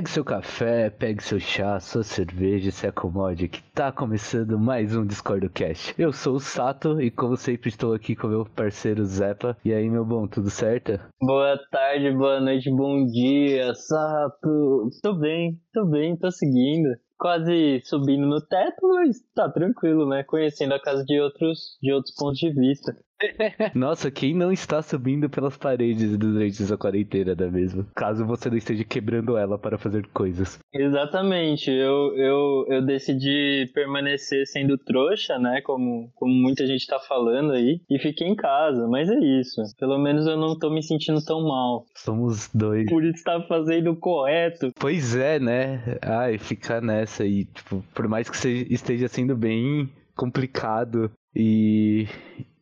Pegue seu café, pegue seu chá, sua cerveja se acomode que tá começando mais um Discord Cast. Eu sou o Sato e como sempre estou aqui com meu parceiro Zepa. E aí, meu bom, tudo certo? Boa tarde, boa noite, bom dia, Sato. Tô bem, tô bem, tô seguindo quase subindo no teto, mas tá tranquilo, né? Conhecendo a casa de outros, de outros pontos de vista. Nossa, quem não está subindo pelas paredes durante essa quarentena, não é mesmo? Caso você não esteja quebrando ela para fazer coisas. Exatamente, eu, eu, eu decidi permanecer sendo trouxa, né? Como, como muita gente tá falando aí, e fiquei em casa, mas é isso. Pelo menos eu não tô me sentindo tão mal. Somos dois. Por estar fazendo o correto. Pois é, né? Ai, ficar nessa aí, tipo, por mais que você esteja sendo bem complicado e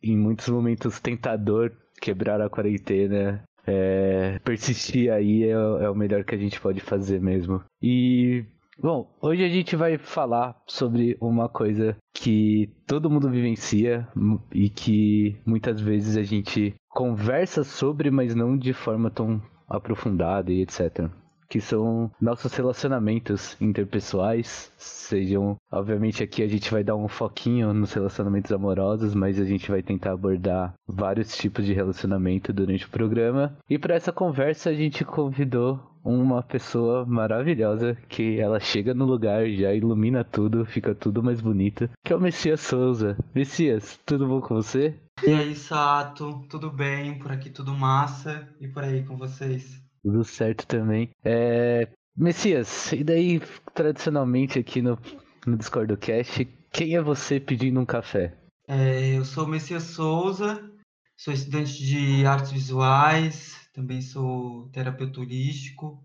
em muitos momentos tentador quebrar a quarentena. É, persistir aí é, é o melhor que a gente pode fazer mesmo. E Bom, hoje a gente vai falar sobre uma coisa que todo mundo vivencia e que muitas vezes a gente conversa sobre, mas não de forma tão aprofundada e etc que são nossos relacionamentos interpessoais. Sejam, obviamente, aqui a gente vai dar um foquinho nos relacionamentos amorosos, mas a gente vai tentar abordar vários tipos de relacionamento durante o programa. E para essa conversa a gente convidou uma pessoa maravilhosa que ela chega no lugar, já ilumina tudo, fica tudo mais bonito, que é o Messias Souza. Messias, tudo bom com você? E aí, Sato, tudo bem? Por aqui tudo massa e por aí com vocês? Tudo certo também. É... Messias, e daí, tradicionalmente aqui no, no Discord do Cast, quem é você pedindo um café? É, eu sou o Messias Souza, sou estudante de artes visuais, também sou terapeuta holístico,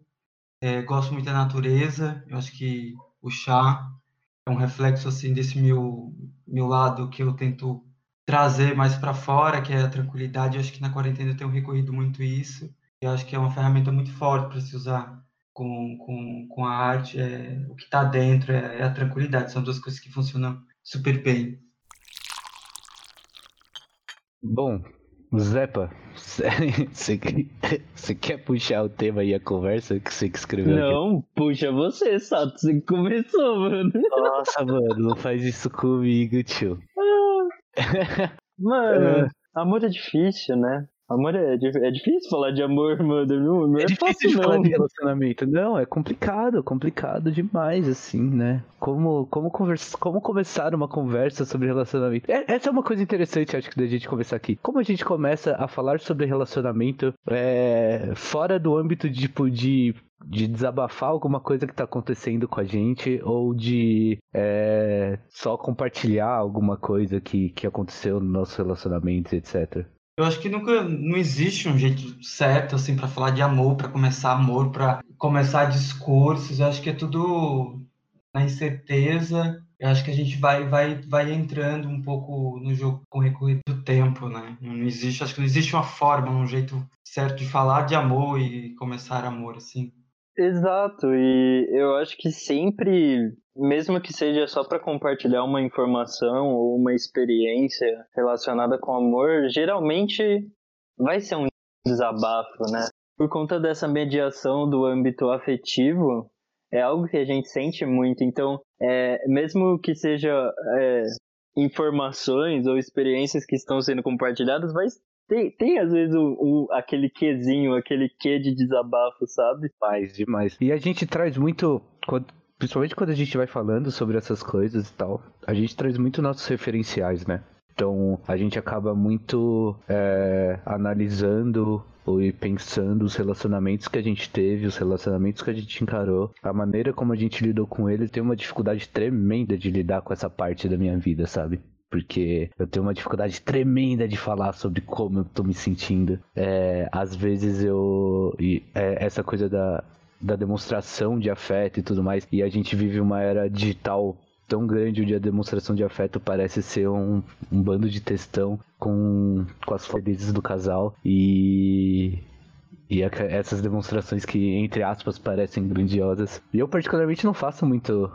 é, gosto muito da natureza, eu acho que o chá é um reflexo assim desse meu, meu lado que eu tento trazer mais para fora, que é a tranquilidade. Eu acho que na quarentena eu tenho recorrido muito isso. Eu acho que é uma ferramenta muito forte para se usar com, com, com a arte. É, o que está dentro é, é a tranquilidade. São duas coisas que funcionam super bem. Bom, Zepa, você, você quer puxar o tema e a conversa que você que escreveu? Não, aqui? puxa você, Sato. Você começou, mano. Nossa, mano, não faz isso comigo, tio. Ah, mano, amor é difícil, né? Amor é, é difícil falar de amor, mano. Não, não é, é difícil fácil, falar de relacionamento. Não, é complicado, complicado demais, assim, né? Como, como, conversa, como começar uma conversa sobre relacionamento. É, essa é uma coisa interessante, acho que, da gente começar aqui. Como a gente começa a falar sobre relacionamento é, fora do âmbito de, tipo, de de desabafar alguma coisa que tá acontecendo com a gente ou de é, só compartilhar alguma coisa que, que aconteceu no nosso relacionamento, etc. Eu acho que nunca não existe um jeito certo assim para falar de amor, para começar amor, para começar discursos. Eu acho que é tudo na incerteza. Eu acho que a gente vai vai vai entrando um pouco no jogo com o recorrer do tempo, né? Não existe, acho que não existe uma forma, um jeito certo de falar de amor e começar amor assim. Exato, e eu acho que sempre mesmo que seja só para compartilhar uma informação ou uma experiência relacionada com amor, geralmente vai ser um desabafo, né? Por conta dessa mediação do âmbito afetivo, é algo que a gente sente muito. Então, é, mesmo que seja é, informações ou experiências que estão sendo compartilhadas, vai tem, tem às vezes o, aquele quezinho, aquele quê de desabafo, sabe? Faz demais. E a gente traz muito. Principalmente quando a gente vai falando sobre essas coisas e tal, a gente traz muito nossos referenciais, né? Então a gente acaba muito é, analisando e pensando os relacionamentos que a gente teve, os relacionamentos que a gente encarou, a maneira como a gente lidou com eles. Tem uma dificuldade tremenda de lidar com essa parte da minha vida, sabe? porque eu tenho uma dificuldade tremenda de falar sobre como eu tô me sentindo. É, às vezes eu. E, é, essa coisa da, da demonstração de afeto e tudo mais. E a gente vive uma era digital tão grande onde a demonstração de afeto parece ser um, um bando de textão com, com as felizes do casal e e essas demonstrações que entre aspas parecem grandiosas e eu particularmente não faço muito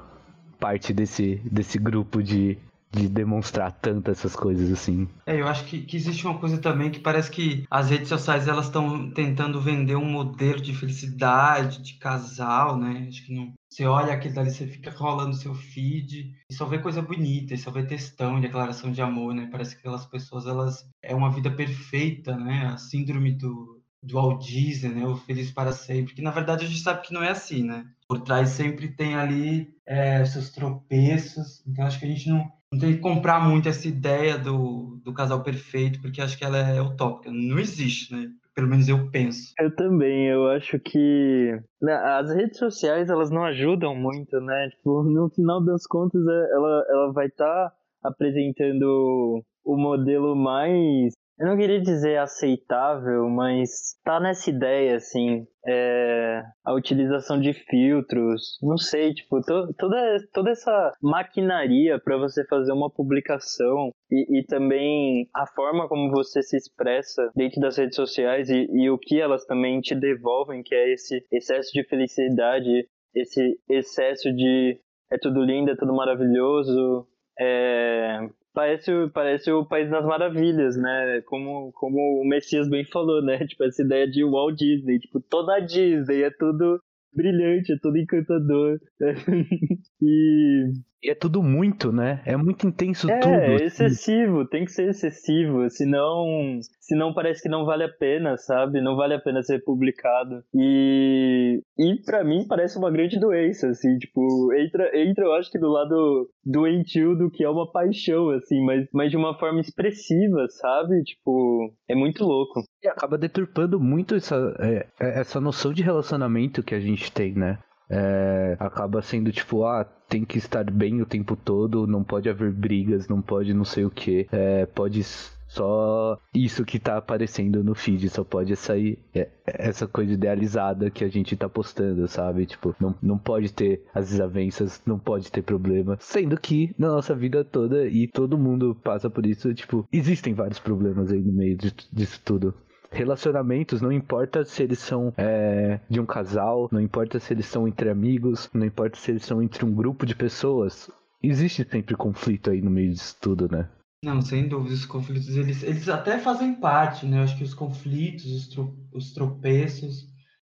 parte desse desse grupo de de demonstrar tanto essas coisas assim. É, eu acho que, que existe uma coisa também que parece que as redes sociais elas estão tentando vender um modelo de felicidade, de casal, né? Acho que não. Você olha aquilo dali, você fica rolando seu feed e só vê coisa bonita, e só vê textão, declaração de amor, né? Parece que aquelas pessoas, elas. É uma vida perfeita, né? A síndrome do, do Walt Disney, né? O Feliz para Sempre, que na verdade a gente sabe que não é assim, né? Por trás sempre tem ali é, seus tropeços, então acho que a gente não, não tem que comprar muito essa ideia do, do casal perfeito, porque acho que ela é utópica, não existe, né? Pelo menos eu penso. Eu também, eu acho que né, as redes sociais elas não ajudam muito, né? Tipo, no final das contas, é, ela, ela vai estar tá apresentando o modelo mais eu não queria dizer aceitável, mas tá nessa ideia, assim, é, a utilização de filtros, não sei, tipo, to, toda, toda essa maquinaria para você fazer uma publicação e, e, também a forma como você se expressa dentro das redes sociais e, e o que elas também te devolvem, que é esse excesso de felicidade, esse excesso de é tudo lindo, é tudo maravilhoso, é, Parece, parece o País das Maravilhas, né? Como, como o Messias bem falou, né? Tipo, essa ideia de Walt Disney. Tipo, toda a Disney é tudo brilhante, é tudo encantador. e e é tudo muito, né? É muito intenso é, tudo. É, excessivo, tem que ser excessivo, senão, senão parece que não vale a pena, sabe? Não vale a pena ser publicado. E, e para mim parece uma grande doença, assim, tipo, entra, entra eu acho que do lado doentio do que é uma paixão, assim, mas, mas de uma forma expressiva, sabe? Tipo, é muito louco. E acaba deturpando muito essa, é, é essa noção de relacionamento que a gente tem, né? É, acaba sendo tipo, ah, tem que estar bem o tempo todo, não pode haver brigas, não pode não sei o que, é, pode só isso que tá aparecendo no feed, só pode sair é, essa coisa idealizada que a gente tá postando, sabe? Tipo, não, não pode ter as desavenças, não pode ter problema. Sendo que na nossa vida toda, e todo mundo passa por isso, tipo, existem vários problemas aí no meio disso tudo relacionamentos, não importa se eles são é, de um casal, não importa se eles são entre amigos, não importa se eles são entre um grupo de pessoas, existe sempre conflito aí no meio disso tudo, né? Não, sem dúvida, os conflitos, eles, eles até fazem parte, né? Eu acho que os conflitos, os, tro, os tropeços,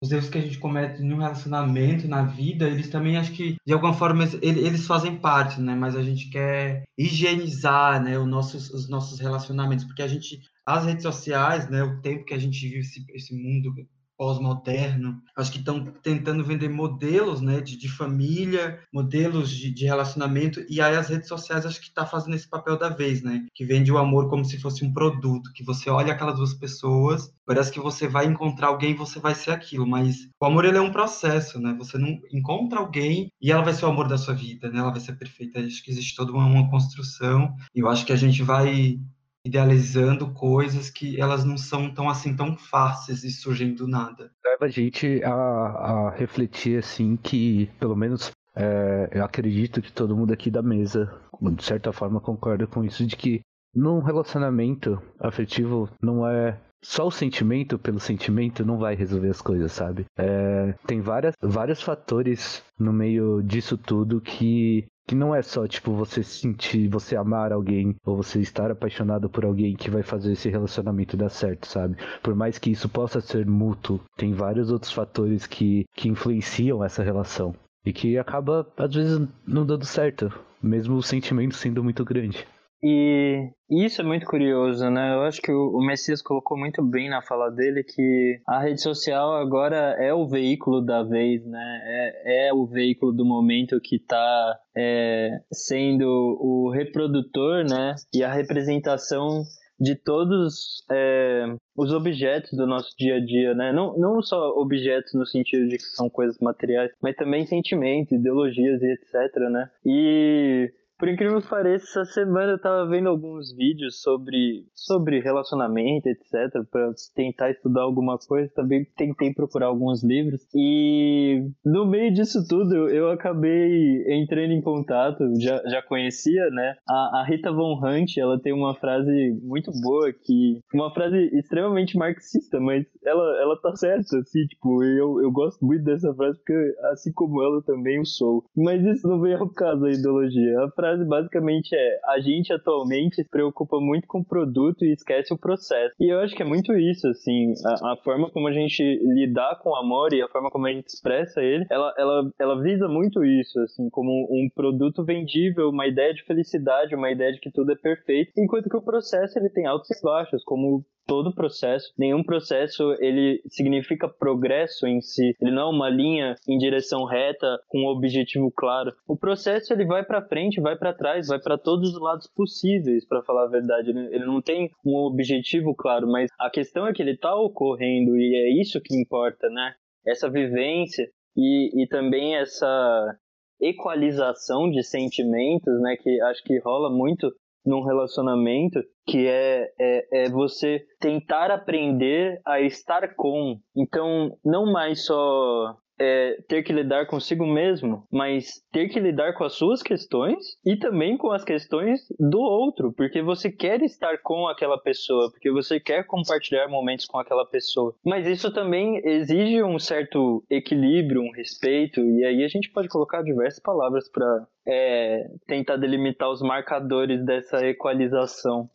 os erros que a gente comete no relacionamento, na vida, eles também acho que, de alguma forma, eles, eles fazem parte, né? Mas a gente quer higienizar, né, os nossos, os nossos relacionamentos, porque a gente as redes sociais, né, o tempo que a gente vive esse, esse mundo pós-moderno, acho que estão tentando vender modelos né, de, de família, modelos de, de, relacionamento, e aí as redes sociais acho que está fazendo esse papel da vez, né? Que vende o amor como se fosse um produto, que você olha aquelas duas pessoas, parece que você vai encontrar alguém e você vai ser aquilo, mas o amor ele é um processo, né? Você não encontra alguém e ela vai ser o amor da sua vida, né? Ela vai ser perfeita. Acho que existe toda uma, uma construção, e eu acho que a gente vai idealizando coisas que elas não são tão assim tão fáceis e surgem do nada. Leva a gente a, a refletir assim que, pelo menos é, eu acredito que todo mundo aqui da mesa, de certa forma, concorda com isso, de que num relacionamento afetivo não é só o sentimento pelo sentimento não vai resolver as coisas, sabe? É, tem várias, vários fatores no meio disso tudo que que não é só, tipo, você sentir, você amar alguém ou você estar apaixonado por alguém que vai fazer esse relacionamento dar certo, sabe? Por mais que isso possa ser mútuo, tem vários outros fatores que, que influenciam essa relação. E que acaba, às vezes, não dando certo, mesmo o sentimento sendo muito grande. E isso é muito curioso, né? Eu acho que o Messias colocou muito bem na fala dele que a rede social agora é o veículo da vez, né? É, é o veículo do momento que está é, sendo o reprodutor, né? E a representação de todos é, os objetos do nosso dia a dia, né? Não, não só objetos no sentido de que são coisas materiais, mas também sentimentos, ideologias e etc, né? E por incrível que pareça, essa semana eu tava vendo alguns vídeos sobre, sobre relacionamento, etc, para tentar estudar alguma coisa. Também tentei procurar alguns livros. E no meio disso tudo, eu acabei entrando em contato, já, já conhecia, né? A, a Rita Von Hunt, ela tem uma frase muito boa que. Uma frase extremamente marxista, mas ela, ela tá certa, assim, tipo, eu, eu gosto muito dessa frase porque, assim como ela, também o sou. Mas isso não vem ao caso da ideologia. A frase frase basicamente é: a gente atualmente se preocupa muito com o produto e esquece o processo. E eu acho que é muito isso, assim, a, a forma como a gente lidar com o amor e a forma como a gente expressa ele, ela, ela, ela visa muito isso, assim, como um produto vendível, uma ideia de felicidade, uma ideia de que tudo é perfeito, enquanto que o processo ele tem altos e baixos, como todo processo. Nenhum processo ele significa progresso em si. Ele não é uma linha em direção reta com um objetivo claro. O processo ele vai para frente, vai para trás, vai para todos os lados possíveis, para falar a verdade. Ele, não tem um objetivo claro, mas a questão é que ele está ocorrendo e é isso que importa, né? Essa vivência e, e também essa equalização de sentimentos, né, que acho que rola muito num relacionamento, que é, é, é você tentar aprender a estar com. Então, não mais só é, ter que lidar consigo mesmo, mas ter que lidar com as suas questões e também com as questões do outro, porque você quer estar com aquela pessoa, porque você quer compartilhar momentos com aquela pessoa. Mas isso também exige um certo equilíbrio, um respeito, e aí a gente pode colocar diversas palavras para é, tentar delimitar os marcadores dessa equalização.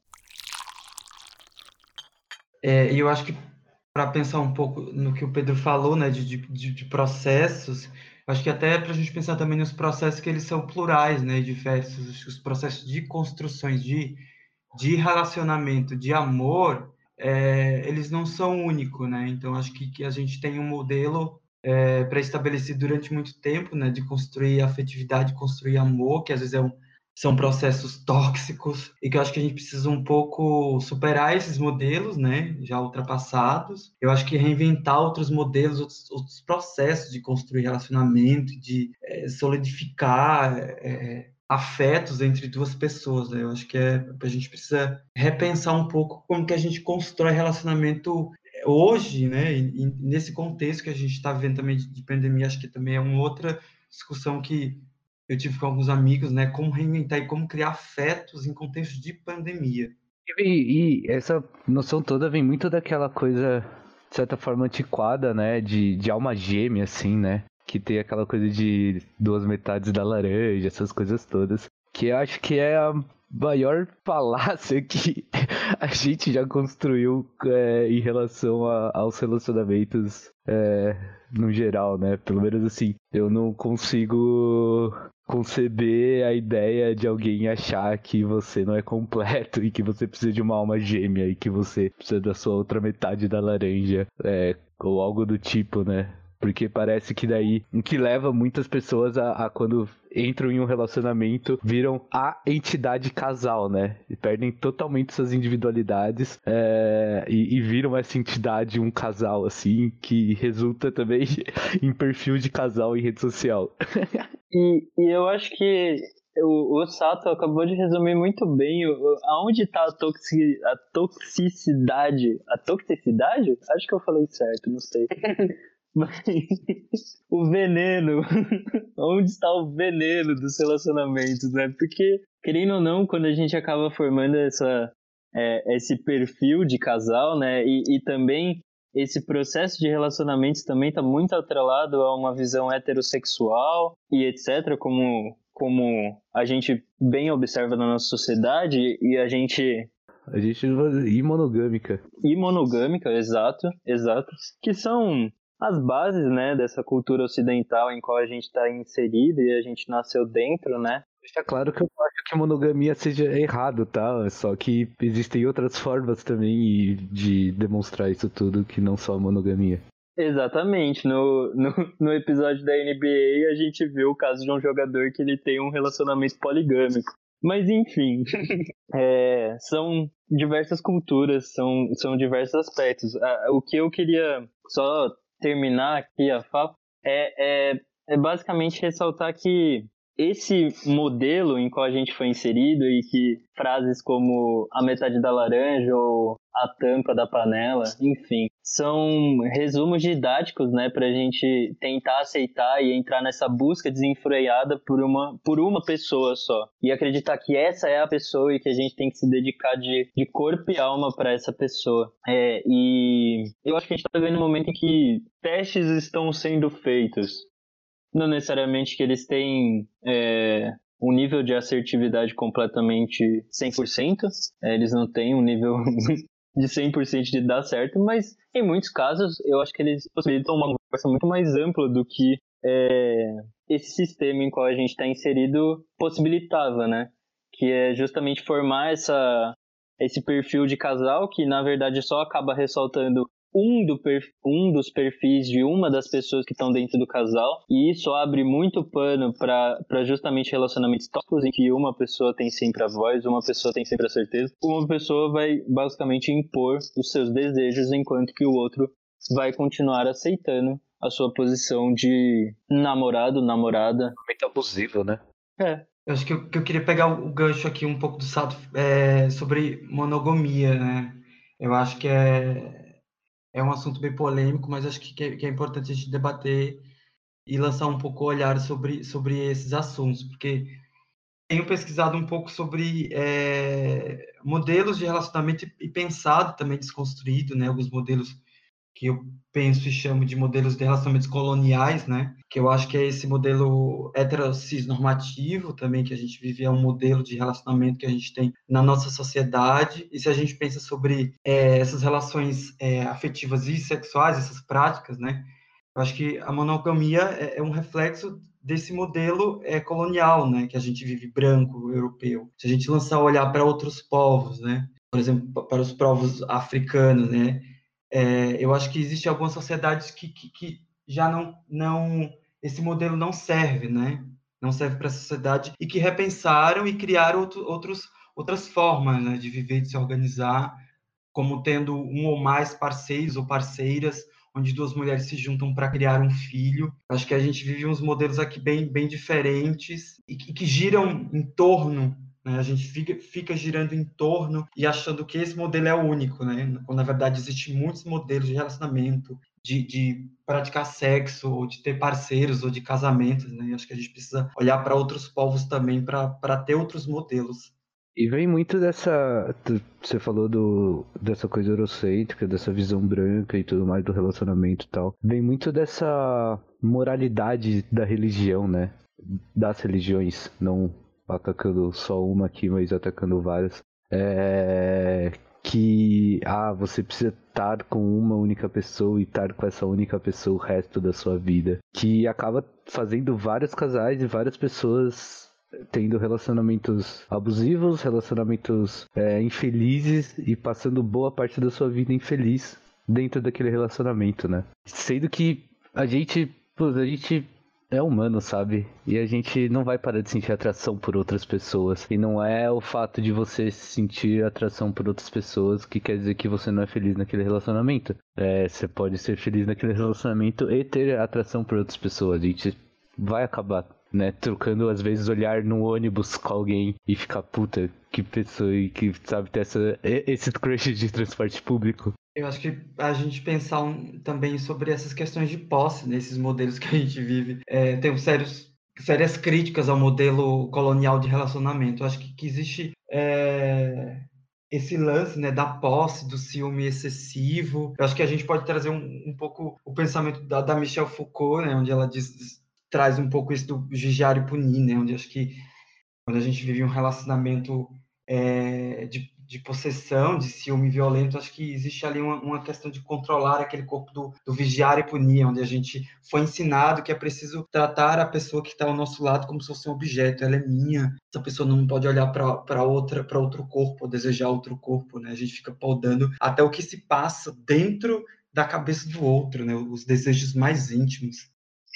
É, eu acho que para pensar um pouco no que o Pedro falou, né, de, de, de processos, acho que até para a gente pensar também nos processos que eles são plurais, né, diversos, os processos de construções, de, de relacionamento, de amor, é, eles não são únicos, né, então acho que, que a gente tem um modelo é, pré-estabelecido durante muito tempo, né, de construir afetividade, construir amor, que às vezes é um, são processos tóxicos e que eu acho que a gente precisa um pouco superar esses modelos, né, já ultrapassados. Eu acho que reinventar outros modelos, outros, outros processos de construir relacionamento, de é, solidificar é, afetos entre duas pessoas. Né? Eu acho que é, a gente precisa repensar um pouco como que a gente constrói relacionamento hoje, né, e, nesse contexto que a gente está vivendo também de, de pandemia, acho que também é uma outra discussão que eu tive com alguns amigos, né, como reinventar e como criar afetos em contexto de pandemia. E, e, essa noção toda vem muito daquela coisa, de certa forma, antiquada, né, de, de alma gêmea, assim, né, que tem aquela coisa de duas metades da laranja, essas coisas todas, que eu acho que é a maior falácia que a gente já construiu é, em relação a, aos relacionamentos é, no geral, né? Pelo menos assim, eu não consigo conceber a ideia de alguém achar que você não é completo e que você precisa de uma alma gêmea e que você precisa da sua outra metade da laranja, é, ou algo do tipo, né? Porque parece que daí o que leva muitas pessoas a, a, quando entram em um relacionamento viram a entidade casal, né? E perdem totalmente suas individualidades é, e, e, viram essa entidade um casal, assim, que resulta também em perfil de casal em rede social. e, e eu acho que o, o, Sato acabou de resumir muito bem o, aonde está a, toxi, a toxicidade. A toxicidade? Acho que eu falei certo, não sei. Mas o veneno, onde está o veneno dos relacionamentos, né? Porque, querendo ou não, quando a gente acaba formando essa, é, esse perfil de casal, né? E, e também esse processo de relacionamentos também está muito atrelado a uma visão heterossexual e etc., como, como a gente bem observa na nossa sociedade e a gente a gente e monogâmica. E monogâmica, exato, exato. Que são as bases, né, dessa cultura ocidental em qual a gente está inserido e a gente nasceu dentro, né? Deixa claro que eu acho que a monogamia seja errado, tá? Só que existem outras formas também de demonstrar isso tudo que não só a monogamia. Exatamente. No, no, no, episódio da NBA, a gente viu o caso de um jogador que ele tem um relacionamento poligâmico. Mas enfim, é, são diversas culturas, são, são diversos aspectos. O que eu queria só terminar aqui a fala é, é, é basicamente ressaltar que esse modelo em qual a gente foi inserido e que frases como a metade da laranja ou a tampa da panela, enfim, são resumos didáticos, né, para a gente tentar aceitar e entrar nessa busca desenfreada por uma, por uma pessoa só e acreditar que essa é a pessoa e que a gente tem que se dedicar de, de corpo e alma para essa pessoa. É, e eu acho que a gente está vivendo um momento em que testes estão sendo feitos não necessariamente que eles têm é, um nível de assertividade completamente 100%. É, eles não têm um nível de 100% de dar certo, mas em muitos casos eu acho que eles possibilitam uma conversa muito mais ampla do que é, esse sistema em qual a gente está inserido possibilitava, né? Que é justamente formar essa, esse perfil de casal que na verdade só acaba ressaltando um, do um dos perfis de uma das pessoas que estão dentro do casal, e isso abre muito pano para justamente relacionamentos tóxicos em que uma pessoa tem sempre a voz, uma pessoa tem sempre a certeza, uma pessoa vai basicamente impor os seus desejos, enquanto que o outro vai continuar aceitando a sua posição de namorado, namorada. Muito abusivo, né? É. Eu acho que eu, que eu queria pegar o gancho aqui um pouco do Sato é, sobre monogamia, né? Eu acho que é, é um assunto bem polêmico, mas acho que, é, que é importante a gente debater e lançar um pouco o olhar sobre, sobre esses assuntos, porque tenho pesquisado um pouco sobre é, modelos de relacionamento e pensado também desconstruído, né, alguns modelos que eu penso e chamo de modelos de relacionamentos coloniais, né? Que eu acho que é esse modelo heterocis normativo também que a gente vive é um modelo de relacionamento que a gente tem na nossa sociedade. E se a gente pensa sobre é, essas relações é, afetivas e sexuais, essas práticas, né? Eu acho que a monogamia é, é um reflexo desse modelo é, colonial, né? Que a gente vive branco, europeu. Se a gente lançar o olhar para outros povos, né? Por exemplo, para os povos africanos, né? É, eu acho que existe algumas sociedades que, que, que, já não, não esse modelo não serve, né? Não serve para a sociedade e que repensaram e criaram outro, outros, outras formas né, de viver, de se organizar, como tendo um ou mais parceiros ou parceiras, onde duas mulheres se juntam para criar um filho. Acho que a gente vive uns modelos aqui bem, bem diferentes e que, que giram em torno né? A gente fica, fica girando em torno e achando que esse modelo é o único, né? quando na verdade existem muitos modelos de relacionamento, de, de praticar sexo, ou de ter parceiros, ou de casamentos. Né? acho que a gente precisa olhar para outros povos também para ter outros modelos. E vem muito dessa. Você falou do, dessa coisa eurocêntrica, dessa visão branca e tudo mais do relacionamento e tal. Vem muito dessa moralidade da religião, né? Das religiões, não atacando só uma aqui, mas atacando várias. É, que ah, você precisa estar com uma única pessoa e estar com essa única pessoa o resto da sua vida. Que acaba fazendo vários casais e várias pessoas tendo relacionamentos abusivos, relacionamentos é, infelizes e passando boa parte da sua vida infeliz dentro daquele relacionamento, né? Sendo que a gente, a gente é humano, sabe? E a gente não vai parar de sentir atração por outras pessoas. E não é o fato de você sentir atração por outras pessoas que quer dizer que você não é feliz naquele relacionamento. É, você pode ser feliz naquele relacionamento e ter atração por outras pessoas. A gente vai acabar, né? Trocando às vezes olhar no ônibus com alguém e ficar puta, que pessoa e que sabe ter essa, esse crush de transporte público. Eu acho que a gente pensar um, também sobre essas questões de posse nesses modelos que a gente vive. É, tem sérios, sérias críticas ao modelo colonial de relacionamento. Eu acho que, que existe é, esse lance né, da posse, do ciúme excessivo. Eu acho que a gente pode trazer um, um pouco o pensamento da, da Michelle Foucault, né, onde ela diz, traz um pouco isso do vigiar e punir, né, onde acho que quando a gente vive um relacionamento é, de de possessão, de ciúme violento, acho que existe ali uma, uma questão de controlar aquele corpo do, do, vigiar e punir, onde a gente foi ensinado que é preciso tratar a pessoa que está ao nosso lado como se fosse um objeto, ela é minha, essa pessoa não pode olhar para outra, para outro corpo, ou desejar outro corpo, né? A gente fica podando até o que se passa dentro da cabeça do outro, né? Os desejos mais íntimos.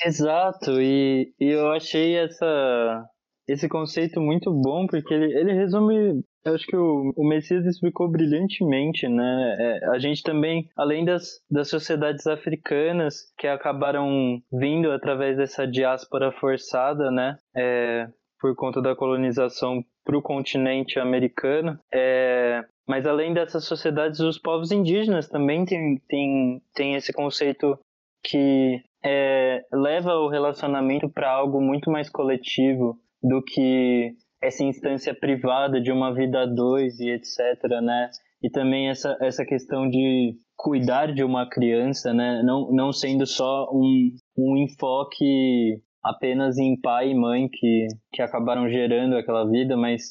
Exato, e, e eu achei essa, esse conceito muito bom, porque ele, ele resume eu acho que o, o Messias explicou brilhantemente, né? É, a gente também, além das, das sociedades africanas que acabaram vindo através dessa diáspora forçada, né? É, por conta da colonização para o continente americano. É, mas além dessas sociedades, os povos indígenas também têm tem, tem esse conceito que é, leva o relacionamento para algo muito mais coletivo do que essa instância privada de uma vida a dois e etc, né? E também essa, essa questão de cuidar de uma criança, né? Não, não sendo só um, um enfoque apenas em pai e mãe que, que acabaram gerando aquela vida, mas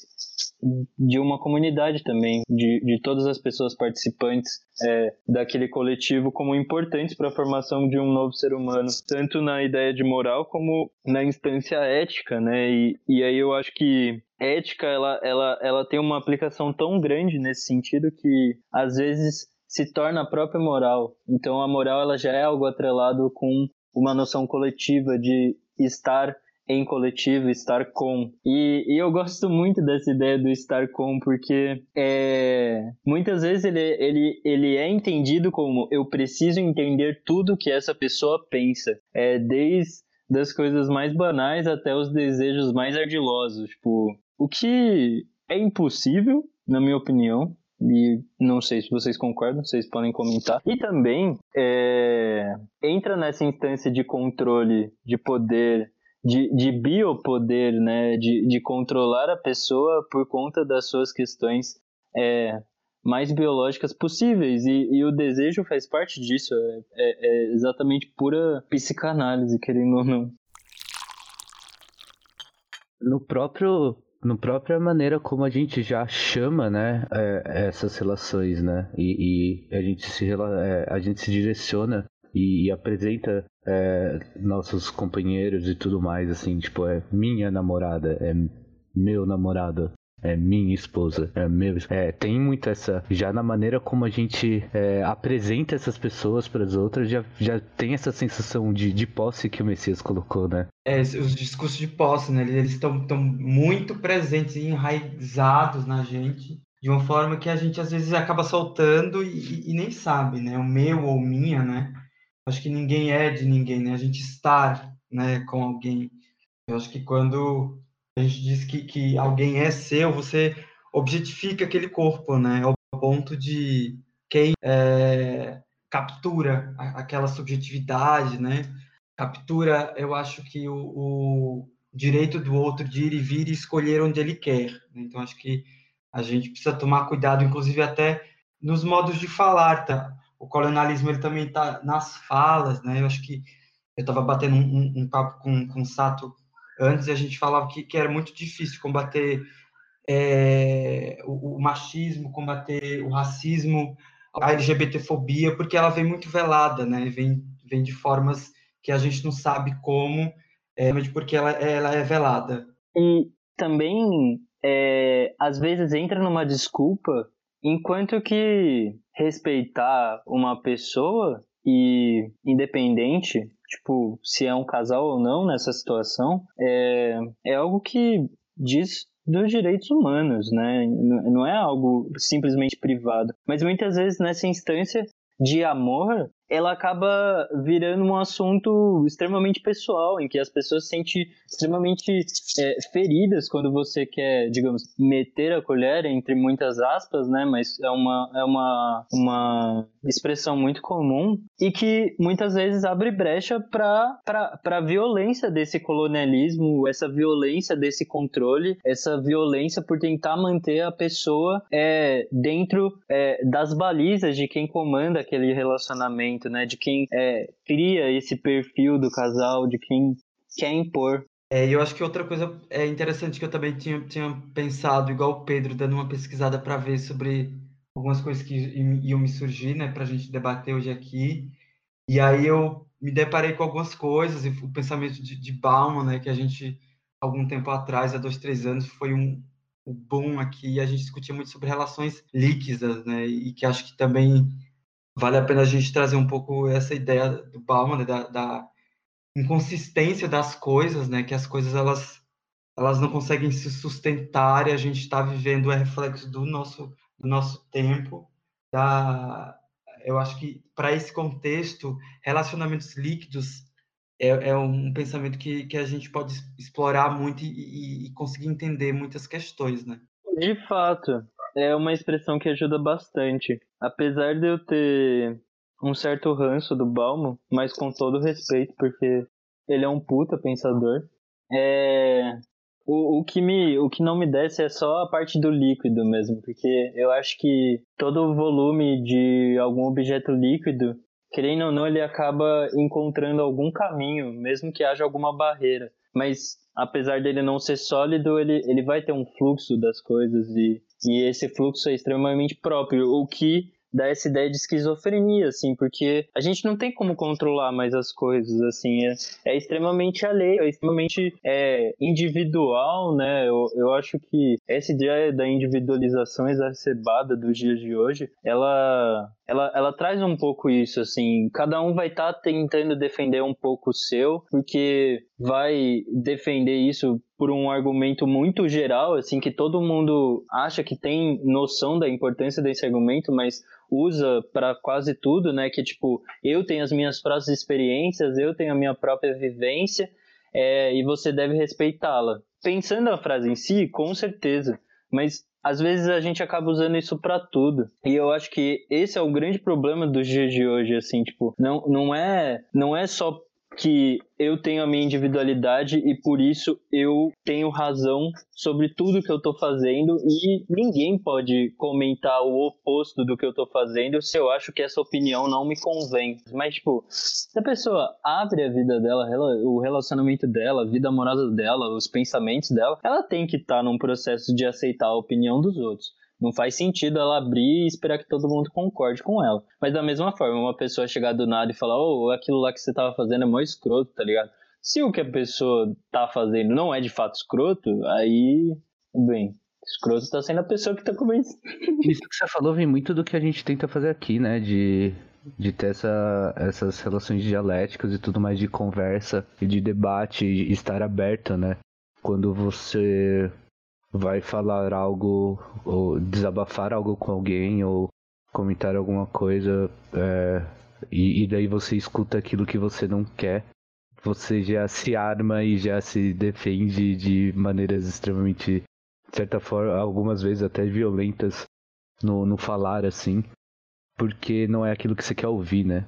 de uma comunidade também, de, de todas as pessoas participantes é, daquele coletivo como importantes para a formação de um novo ser humano, tanto na ideia de moral como na instância ética, né? E, e aí eu acho que ética ela, ela, ela tem uma aplicação tão grande nesse sentido que às vezes se torna a própria moral. Então a moral ela já é algo atrelado com uma noção coletiva de estar em coletivo, estar com. E, e, eu gosto muito dessa ideia do estar com, porque é, muitas vezes ele, ele, ele é entendido como eu preciso entender tudo que essa pessoa pensa. É, desde das coisas mais banais até os desejos mais ardilosos. Tipo, o que é impossível, na minha opinião, e não sei se vocês concordam, vocês podem comentar. E também é, entra nessa instância de controle, de poder, de, de biopoder, né? De, de controlar a pessoa por conta das suas questões é, mais biológicas possíveis. E, e, o desejo faz parte disso. É, é, é exatamente pura psicanálise, querendo ou não. No próprio no própria maneira como a gente já chama, né, é, essas relações, né, e, e, a gente se é, a gente se direciona e, e apresenta é, nossos companheiros e tudo mais, assim, tipo, é minha namorada, é meu namorado, é minha esposa, é meu. É, tem muito essa. Já na maneira como a gente é, apresenta essas pessoas para as outras, já, já tem essa sensação de, de posse que o Messias colocou, né? É, os discursos de posse, né? Eles estão muito presentes e enraizados na gente. De uma forma que a gente às vezes acaba soltando e, e nem sabe, né? O meu ou minha, né? Acho que ninguém é de ninguém, né? A gente estar né, com alguém. Eu acho que quando a gente diz que, que alguém é seu, você objetifica aquele corpo, né? Ao ponto de quem é, captura aquela subjetividade, né? Captura, eu acho que o, o, direito do outro de ir e vir e escolher onde ele quer. Né? Então, acho que a gente precisa tomar cuidado, inclusive até nos modos de falar, tá? O colonialismo ele também está nas falas, né? Eu acho que eu estava batendo um, um, um, papo com, com o Sato Antes a gente falava que, que era muito difícil combater é, o, o, machismo, combater o racismo, a LGBTfobia, porque ela vem muito velada, né? Vem, vem de formas que a gente não sabe como, é, porque ela, ela é velada. E também, é, às vezes, entra numa desculpa, enquanto que respeitar uma pessoa e independente tipo, se é um casal ou não nessa situação, é, é algo que diz dos direitos humanos, né? Não é algo simplesmente privado. Mas muitas vezes nessa instância de amor, ela acaba virando um assunto extremamente pessoal, em que as pessoas se sentem extremamente é, feridas quando você quer, digamos, meter a colher, entre muitas aspas, né? Mas é uma, é uma, uma expressão muito comum e que muitas vezes abre brecha para a violência desse colonialismo, essa violência desse controle, essa violência por tentar manter a pessoa é, dentro é, das balizas de quem comanda aquele relacionamento né? De quem é, cria esse perfil do casal, de quem quer impor. É, eu acho que outra coisa é interessante que eu também tinha, tinha pensado, igual o Pedro, dando uma pesquisada para ver sobre algumas coisas que iam me surgir, né, para a gente debater hoje aqui. E aí eu me deparei com algumas coisas, e o pensamento de, de Bauman, né, que a gente, algum tempo atrás, há dois, três anos, foi um, um boom aqui, e a gente discutia muito sobre relações líquidas, né, e que acho que também vale a pena a gente trazer um pouco essa ideia do Bauman, né, da, da, inconsistência das coisas, né, que as coisas elas elas não conseguem se sustentar e a gente está vivendo é reflexo do nosso do nosso tempo. Da, eu acho que para esse contexto, relacionamentos líquidos é, é, um pensamento que, que a gente pode explorar muito e, e conseguir entender muitas questões, né? De fato, é uma expressão que ajuda bastante. Apesar de eu ter um certo ranço do Balmo, mas com todo respeito, porque ele é um puta pensador. É... O, o, que me, o que não me desce é só a parte do líquido mesmo, porque eu acho que todo o volume de algum objeto líquido querendo ou não, ele acaba encontrando algum caminho, mesmo que haja alguma barreira. Mas apesar dele não ser sólido, ele, ele vai ter um fluxo das coisas e, e esse fluxo é extremamente próprio, o que dá essa ideia de esquizofrenia, assim, porque a gente não tem como controlar mais as coisas, assim, é, é extremamente alheio, é extremamente é, individual, né? Eu, eu acho que essa ideia da individualização exacerbada dos dias de hoje, ela ela, ela traz um pouco isso, assim, cada um vai estar tá tentando defender um pouco o seu, porque vai defender isso por um argumento muito geral, assim, que todo mundo acha que tem noção da importância desse argumento, mas usa para quase tudo, né? Que tipo, eu tenho as minhas próprias experiências, eu tenho a minha própria vivência, é, e você deve respeitá-la. Pensando na frase em si, com certeza, mas às vezes a gente acaba usando isso para tudo. E eu acho que esse é o grande problema dos dias de hoje, assim, tipo, não, não é não é só que eu tenho a minha individualidade e por isso eu tenho razão sobre tudo que eu tô fazendo e ninguém pode comentar o oposto do que eu tô fazendo se eu acho que essa opinião não me convém. Mas, tipo, se a pessoa abre a vida dela, o relacionamento dela, a vida amorosa dela, os pensamentos dela, ela tem que estar tá num processo de aceitar a opinião dos outros. Não faz sentido ela abrir e esperar que todo mundo concorde com ela. Mas da mesma forma, uma pessoa chegar do nada e falar, ô, oh, aquilo lá que você tava fazendo é mó escroto, tá ligado? Se o que a pessoa tá fazendo não é de fato escroto, aí, bem, escroto tá sendo a pessoa que tá comendo. Isso que você falou vem muito do que a gente tenta fazer aqui, né? De, de ter essa, essas relações dialéticas e tudo mais de conversa e de debate e estar aberto, né? Quando você vai falar algo ou desabafar algo com alguém ou comentar alguma coisa é, e, e, daí você escuta aquilo que você não quer, você já se arma e já se defende de maneiras extremamente, de certa forma, algumas vezes até violentas no, no falar assim, porque não é aquilo que você quer ouvir, né?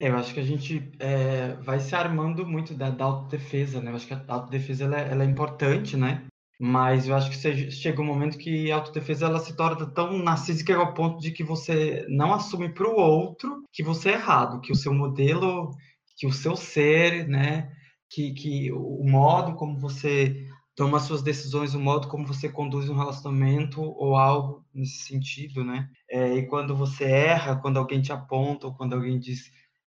Eu acho que a gente é, vai se armando muito da, da autodefesa, né? Eu acho que a autodefesa ela, é, ela é importante, né? Mas eu acho que chega um momento que a autodefesa ela se torna tão narcísica ao ponto de que você não assume para o outro que você é errado, que o seu modelo, que o seu ser, né, que, que o modo como você toma suas decisões, o modo como você conduz um relacionamento ou algo nesse sentido, né? É, e quando você erra, quando alguém te aponta ou quando alguém diz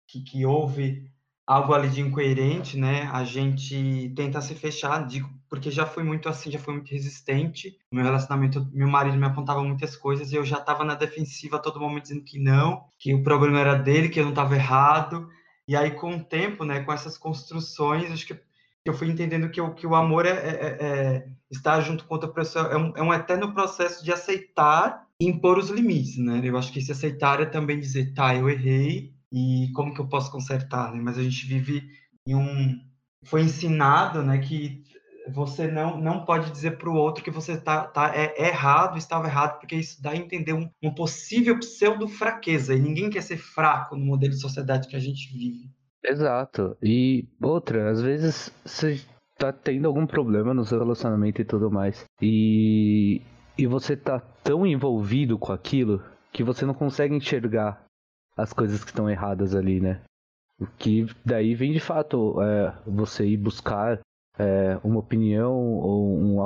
que, que houve algo ali de incoerente, né? A gente tenta se fechar, digo, porque já fui muito assim, já fui muito resistente. Meu relacionamento, meu marido me apontava muitas coisas e eu já estava na defensiva a todo momento dizendo que não, que o problema era dele, que eu não estava errado. E aí, com o tempo, né, com essas construções, acho que eu fui entendendo que o, que o amor é, é, é, é estar junto com outra pessoa, é um, é um eterno processo de aceitar e impor os limites, né? Eu acho que esse aceitar é também dizer, tá, eu errei, e como que eu posso consertar, né? Mas a gente vive em um foi ensinado, né, que você não, não pode dizer para o outro que você tá, tá é, errado, estava errado, porque isso dá a entender um, uma possível pseudo fraqueza. E ninguém quer ser fraco no modelo de sociedade que a gente vive. Exato. E outra, às vezes você tá tendo algum problema no seu relacionamento e tudo mais. E, e você tá tão envolvido com aquilo que você não consegue enxergar as coisas que estão erradas ali, né? O que daí vem de fato é, você ir buscar é, uma opinião ou um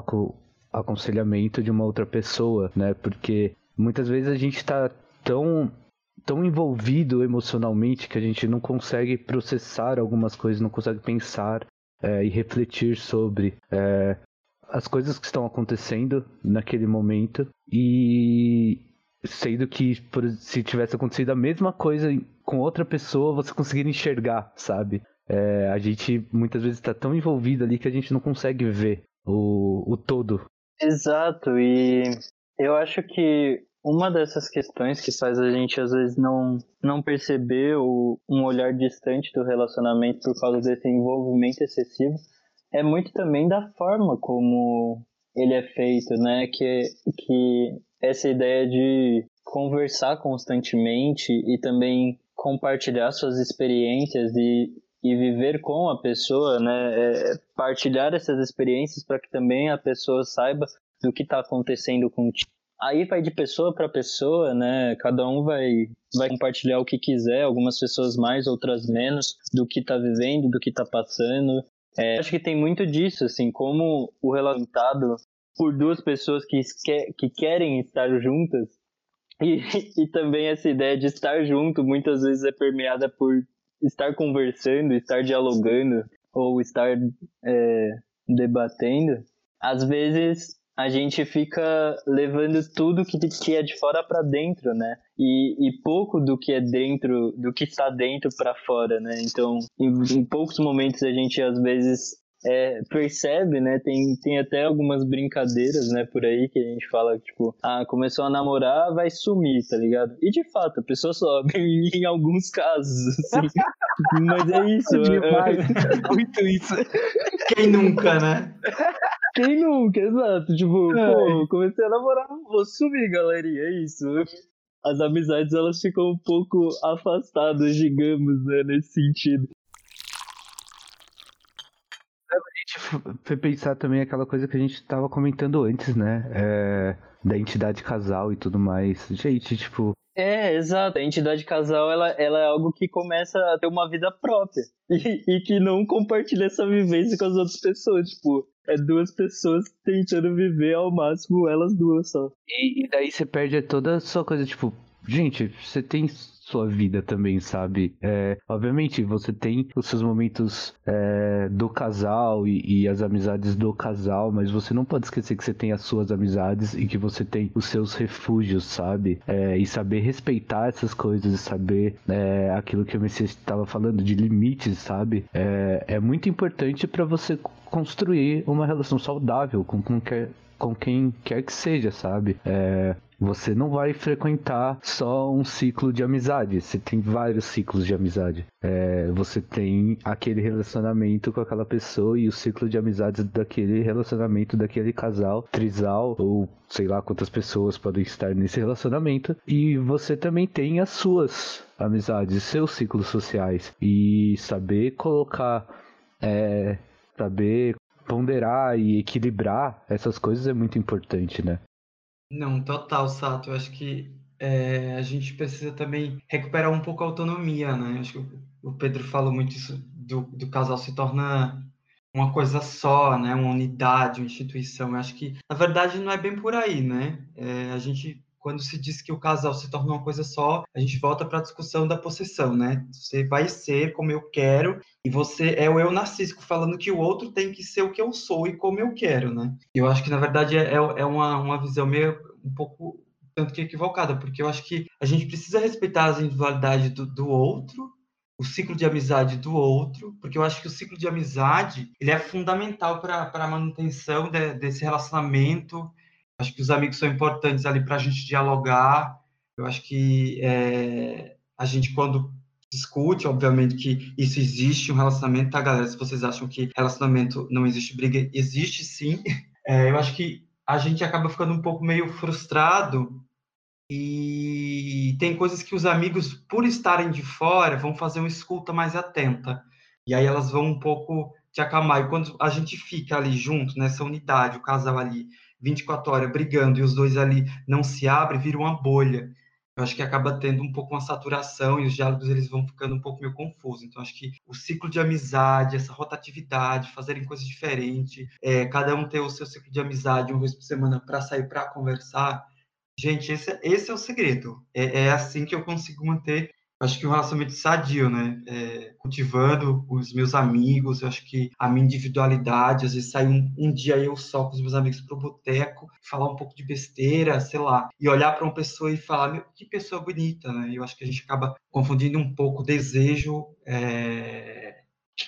aconselhamento de uma outra pessoa, né? Porque muitas vezes a gente está tão tão envolvido emocionalmente que a gente não consegue processar algumas coisas, não consegue pensar é, e refletir sobre é, as coisas que estão acontecendo naquele momento e sendo que se tivesse acontecido a mesma coisa com outra pessoa, você conseguiria enxergar, sabe? É, a gente muitas vezes está tão envolvido ali que a gente não consegue ver o, o todo. Exato, e eu acho que uma dessas questões que faz a gente às vezes não, não perceber o, um olhar distante do relacionamento por causa desse envolvimento excessivo é muito também da forma como ele é feito, né? Que, que essa ideia de conversar constantemente e também compartilhar suas experiências e, e viver com a pessoa, né? É, partilhar essas experiências para que também a pessoa saiba do que está acontecendo contigo Aí vai de pessoa para pessoa, né? Cada um vai, vai compartilhar o que quiser, algumas pessoas mais, outras menos, do que tá vivendo, do que tá passando. É, acho que tem muito disso, assim, como o relacionado por duas pessoas que, que querem estar juntas. E, e também essa ideia de estar junto muitas vezes é permeada por estar conversando, estar dialogando ou estar é, debatendo. Às vezes a gente fica levando tudo que, que é de fora para dentro, né? E, e pouco do que é dentro, do que está dentro para fora, né? Então, em, em poucos momentos a gente às vezes é, percebe, né? Tem, tem até algumas brincadeiras, né, por aí que a gente fala, tipo, ah, começou a namorar, vai sumir, tá ligado? E de fato, a pessoa sobe em, alguns casos, assim. Mas é isso. Demais. É... Muito isso. Quem nunca, né? Quem nunca, exato. Tipo, é. pô, comecei a namorar, vou sumir, galerinha, é isso. As amizades, elas ficam um pouco afastadas, digamos, né, nesse sentido. foi pensar também aquela coisa que a gente estava comentando antes, né? É, da entidade casal e tudo mais. Gente, tipo. É, exato. A entidade casal ela, ela é algo que começa a ter uma vida própria e, e que não compartilha essa vivência com as outras pessoas. Tipo, é duas pessoas tentando viver ao máximo elas duas só. E, e daí você perde toda a sua coisa, tipo, gente, você tem sua vida também, sabe? É, obviamente, você tem os seus momentos é, do casal e, e, as amizades do casal, mas você não pode esquecer que você tem as suas amizades e que você tem os seus refúgios, sabe? É, e saber respeitar essas coisas e saber é, aquilo que o Messias estava falando de limites, sabe? É, é muito importante para você construir uma relação saudável com, com, quer, com quem quer que seja, sabe? É, você não vai frequentar só um ciclo de amizade, você tem vários ciclos de amizade. É, você tem aquele relacionamento com aquela pessoa e o ciclo de amizades daquele relacionamento daquele casal, trisal, ou sei lá quantas pessoas podem estar nesse relacionamento. E você também tem as suas amizades, seus ciclos sociais. E saber colocar. É, saber ponderar e equilibrar essas coisas é muito importante, né? Não, total, Sato. Eu acho que é, a gente precisa também recuperar um pouco a autonomia, né? Eu acho que o Pedro falou muito isso do, do casal se torna uma coisa só, né? Uma unidade, uma instituição. Eu acho que, na verdade, não é bem por aí, né? É, a gente quando se diz que o casal se torna uma coisa só, a gente volta para a discussão da possessão, né? Você vai ser como eu quero e você é o eu narcísico falando que o outro tem que ser o que eu sou e como eu quero, né? Eu acho que na verdade é, é, é uma, uma visão meio um pouco tanto que equivocada, porque eu acho que a gente precisa respeitar as individualidades do, do outro, o ciclo de amizade do outro, porque eu acho que o ciclo de amizade ele é fundamental para a manutenção de, desse relacionamento Acho que os amigos são importantes ali para a gente dialogar. Eu acho que é, a gente, quando discute, obviamente, que isso existe, um relacionamento, tá, galera? Se vocês acham que relacionamento não existe briga, existe sim. É, eu acho que a gente acaba ficando um pouco meio frustrado e tem coisas que os amigos, por estarem de fora, vão fazer uma escuta mais atenta. E aí elas vão um pouco te acalmar. E quando a gente fica ali junto, nessa unidade, o casal ali, 24 horas brigando e os dois ali não se abrem, vira uma bolha. Eu acho que acaba tendo um pouco uma saturação e os diálogos eles vão ficando um pouco meio confusos. Então, acho que o ciclo de amizade, essa rotatividade, fazerem coisas diferentes, é, cada um ter o seu ciclo de amizade uma vez por semana para sair para conversar. Gente, esse, esse é o segredo. É, é assim que eu consigo manter acho que um relacionamento sadio, né? É, cultivando os meus amigos, eu acho que a minha individualidade, às vezes sair um, um, dia eu só com os meus amigos pro boteco, falar um pouco de besteira, sei lá, e olhar para uma pessoa e falar, meu, que pessoa bonita, né? Eu acho que a gente acaba confundindo um pouco desejo. É...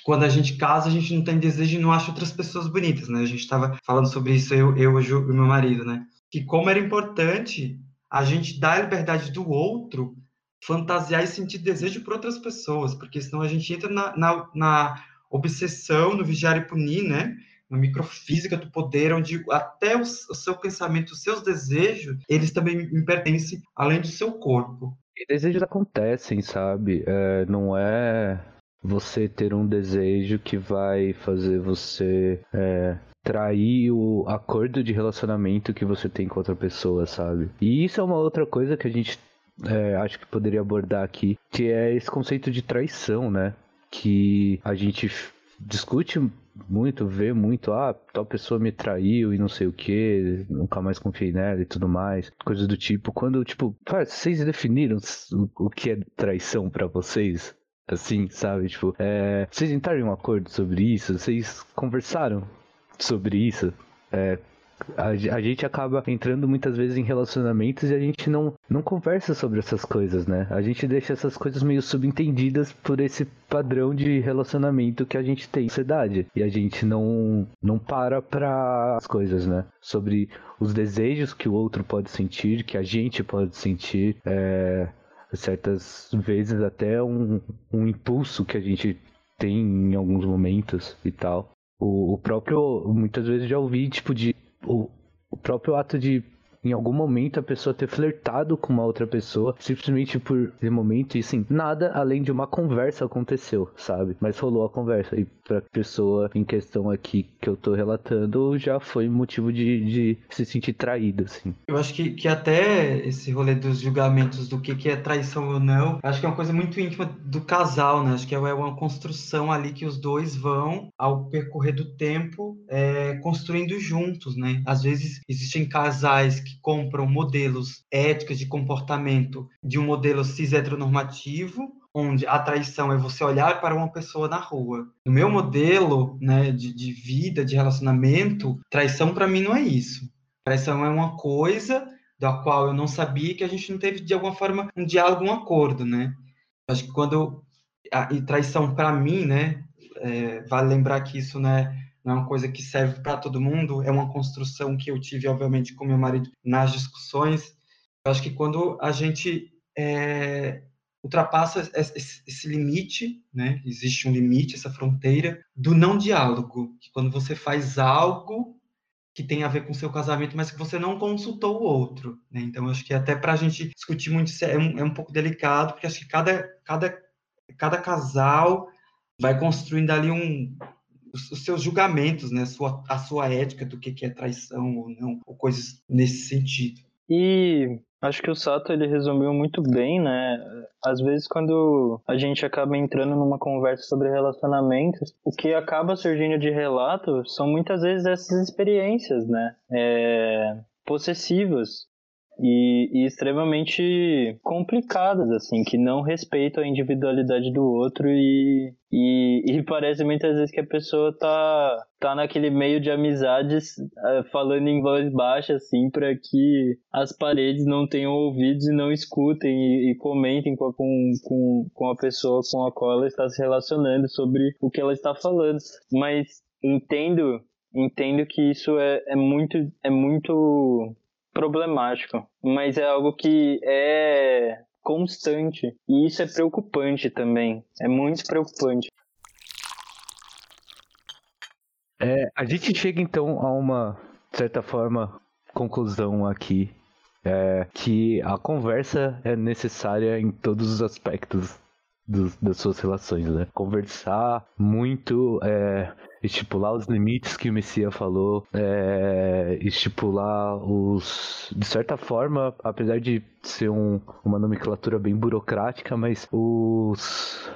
Quando a gente casa, a gente não tem desejo e não acha outras pessoas bonitas, né? A gente estava falando sobre isso, eu, eu e meu marido, né? Que como era importante a gente dar a liberdade do outro fantasiar e sentir desejo por outras pessoas, porque senão a gente entra na, na, na obsessão, no vigiar e punir, né? Na microfísica do poder, onde até o, seu pensamento, os seus desejos, eles também me pertencem além do seu corpo. E desejos acontecem, sabe? É, não é você ter um desejo que vai fazer você é, trair o acordo de relacionamento que você tem com outra pessoa, sabe? E isso é uma outra coisa que a gente é, acho que poderia abordar aqui, que é esse conceito de traição, né? Que a gente discute muito, vê muito, ah, tal pessoa me traiu e não sei o que, nunca mais confiei nela e tudo mais, coisas do tipo. Quando, tipo, vocês definiram o que é traição para vocês? Assim, sabe? Tipo, é, vocês entraram em um acordo sobre isso? Vocês conversaram sobre isso? É, a, a, gente acaba entrando muitas vezes em relacionamentos e a gente não, não conversa sobre essas coisas, né? A gente deixa essas coisas meio subentendidas por esse padrão de relacionamento que a gente tem na sociedade. E a gente não, não para para as coisas, né? Sobre os desejos que o outro pode sentir, que a gente pode sentir. É, certas vezes até um, um impulso que a gente tem em alguns momentos e tal. O, o próprio, muitas vezes já ouvi, tipo, de o, próprio ato de em algum momento a pessoa ter flertado com uma outra pessoa, simplesmente por esse momento, e assim, nada além de uma conversa aconteceu, sabe? Mas rolou a conversa, e pra pessoa em questão aqui que eu tô relatando, já foi motivo de, de se sentir traído, assim. Eu acho que, que até esse rolê dos julgamentos do que, que é traição ou não, acho que é uma coisa muito íntima do casal, né? Acho que é uma construção ali que os dois vão, ao percorrer do tempo, é, construindo juntos, né? Às vezes existem casais que compram modelos éticos de comportamento de um modelo cis heteronormativo, onde a traição é você olhar para uma pessoa na rua. No meu modelo né, de, de vida, de relacionamento, traição para mim não é isso. Traição é uma coisa da qual eu não sabia que a gente não teve de alguma forma um diálogo, um acordo, né? Acho que quando a, e traição para mim, né, é, vale lembrar que isso né, não é uma coisa que serve para todo mundo, é uma construção que eu tive, obviamente, com meu marido nas discussões. Eu acho que quando a gente é, ultrapassa esse, esse, limite, né, existe um limite, essa fronteira, do não diálogo, que quando você faz algo que tem a ver com seu casamento, mas que você não consultou o outro. Né? Então, acho que até para a gente discutir muito isso é um, é um pouco delicado, porque acho que cada, cada, cada casal vai construindo ali um, os, seus julgamentos, né? A sua, a sua ética do que, que é traição ou não, ou coisas nesse sentido. E acho que o Sato ele resumiu muito bem, né? Às vezes quando a gente acaba entrando numa conversa sobre relacionamentos, o que acaba surgindo de relato são muitas vezes essas experiências, né? É, possessivas e, e, extremamente complicadas, assim, que não respeitam a individualidade do outro e, e, e, parece muitas vezes que a pessoa tá, tá naquele meio de amizades uh, falando em voz baixa, assim, para que as paredes não tenham ouvidos e não escutem e, e comentem com, com, com, com a pessoa com a qual ela está se relacionando sobre o que ela está falando. Mas entendo entendo que isso é, é muito é muito problemático, mas é algo que é constante e isso é preocupante também. É muito preocupante. É, a gente chega então a uma certa forma conclusão aqui é, que a conversa é necessária em todos os aspectos das suas relações, né? Conversar muito, é, estipular os limites que o Messia falou, é, estipular os. De certa forma, apesar de ser um, uma nomenclatura bem burocrática, mas os.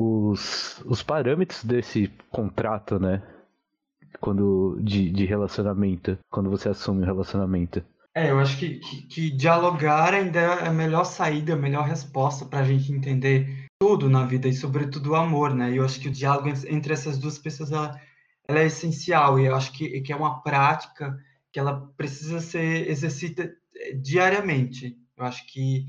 Os, os parâmetros desse contrato, né? Quando de, de relacionamento, quando você assume um relacionamento. É, eu acho que, que, que, dialogar ainda é a melhor saída, a melhor resposta para a gente entender tudo na vida e, sobretudo, o amor, né? Eu acho que o diálogo entre essas duas pessoas ela, ela é essencial e eu acho que, que é uma prática que ela precisa ser exercida eh, diariamente. Eu acho que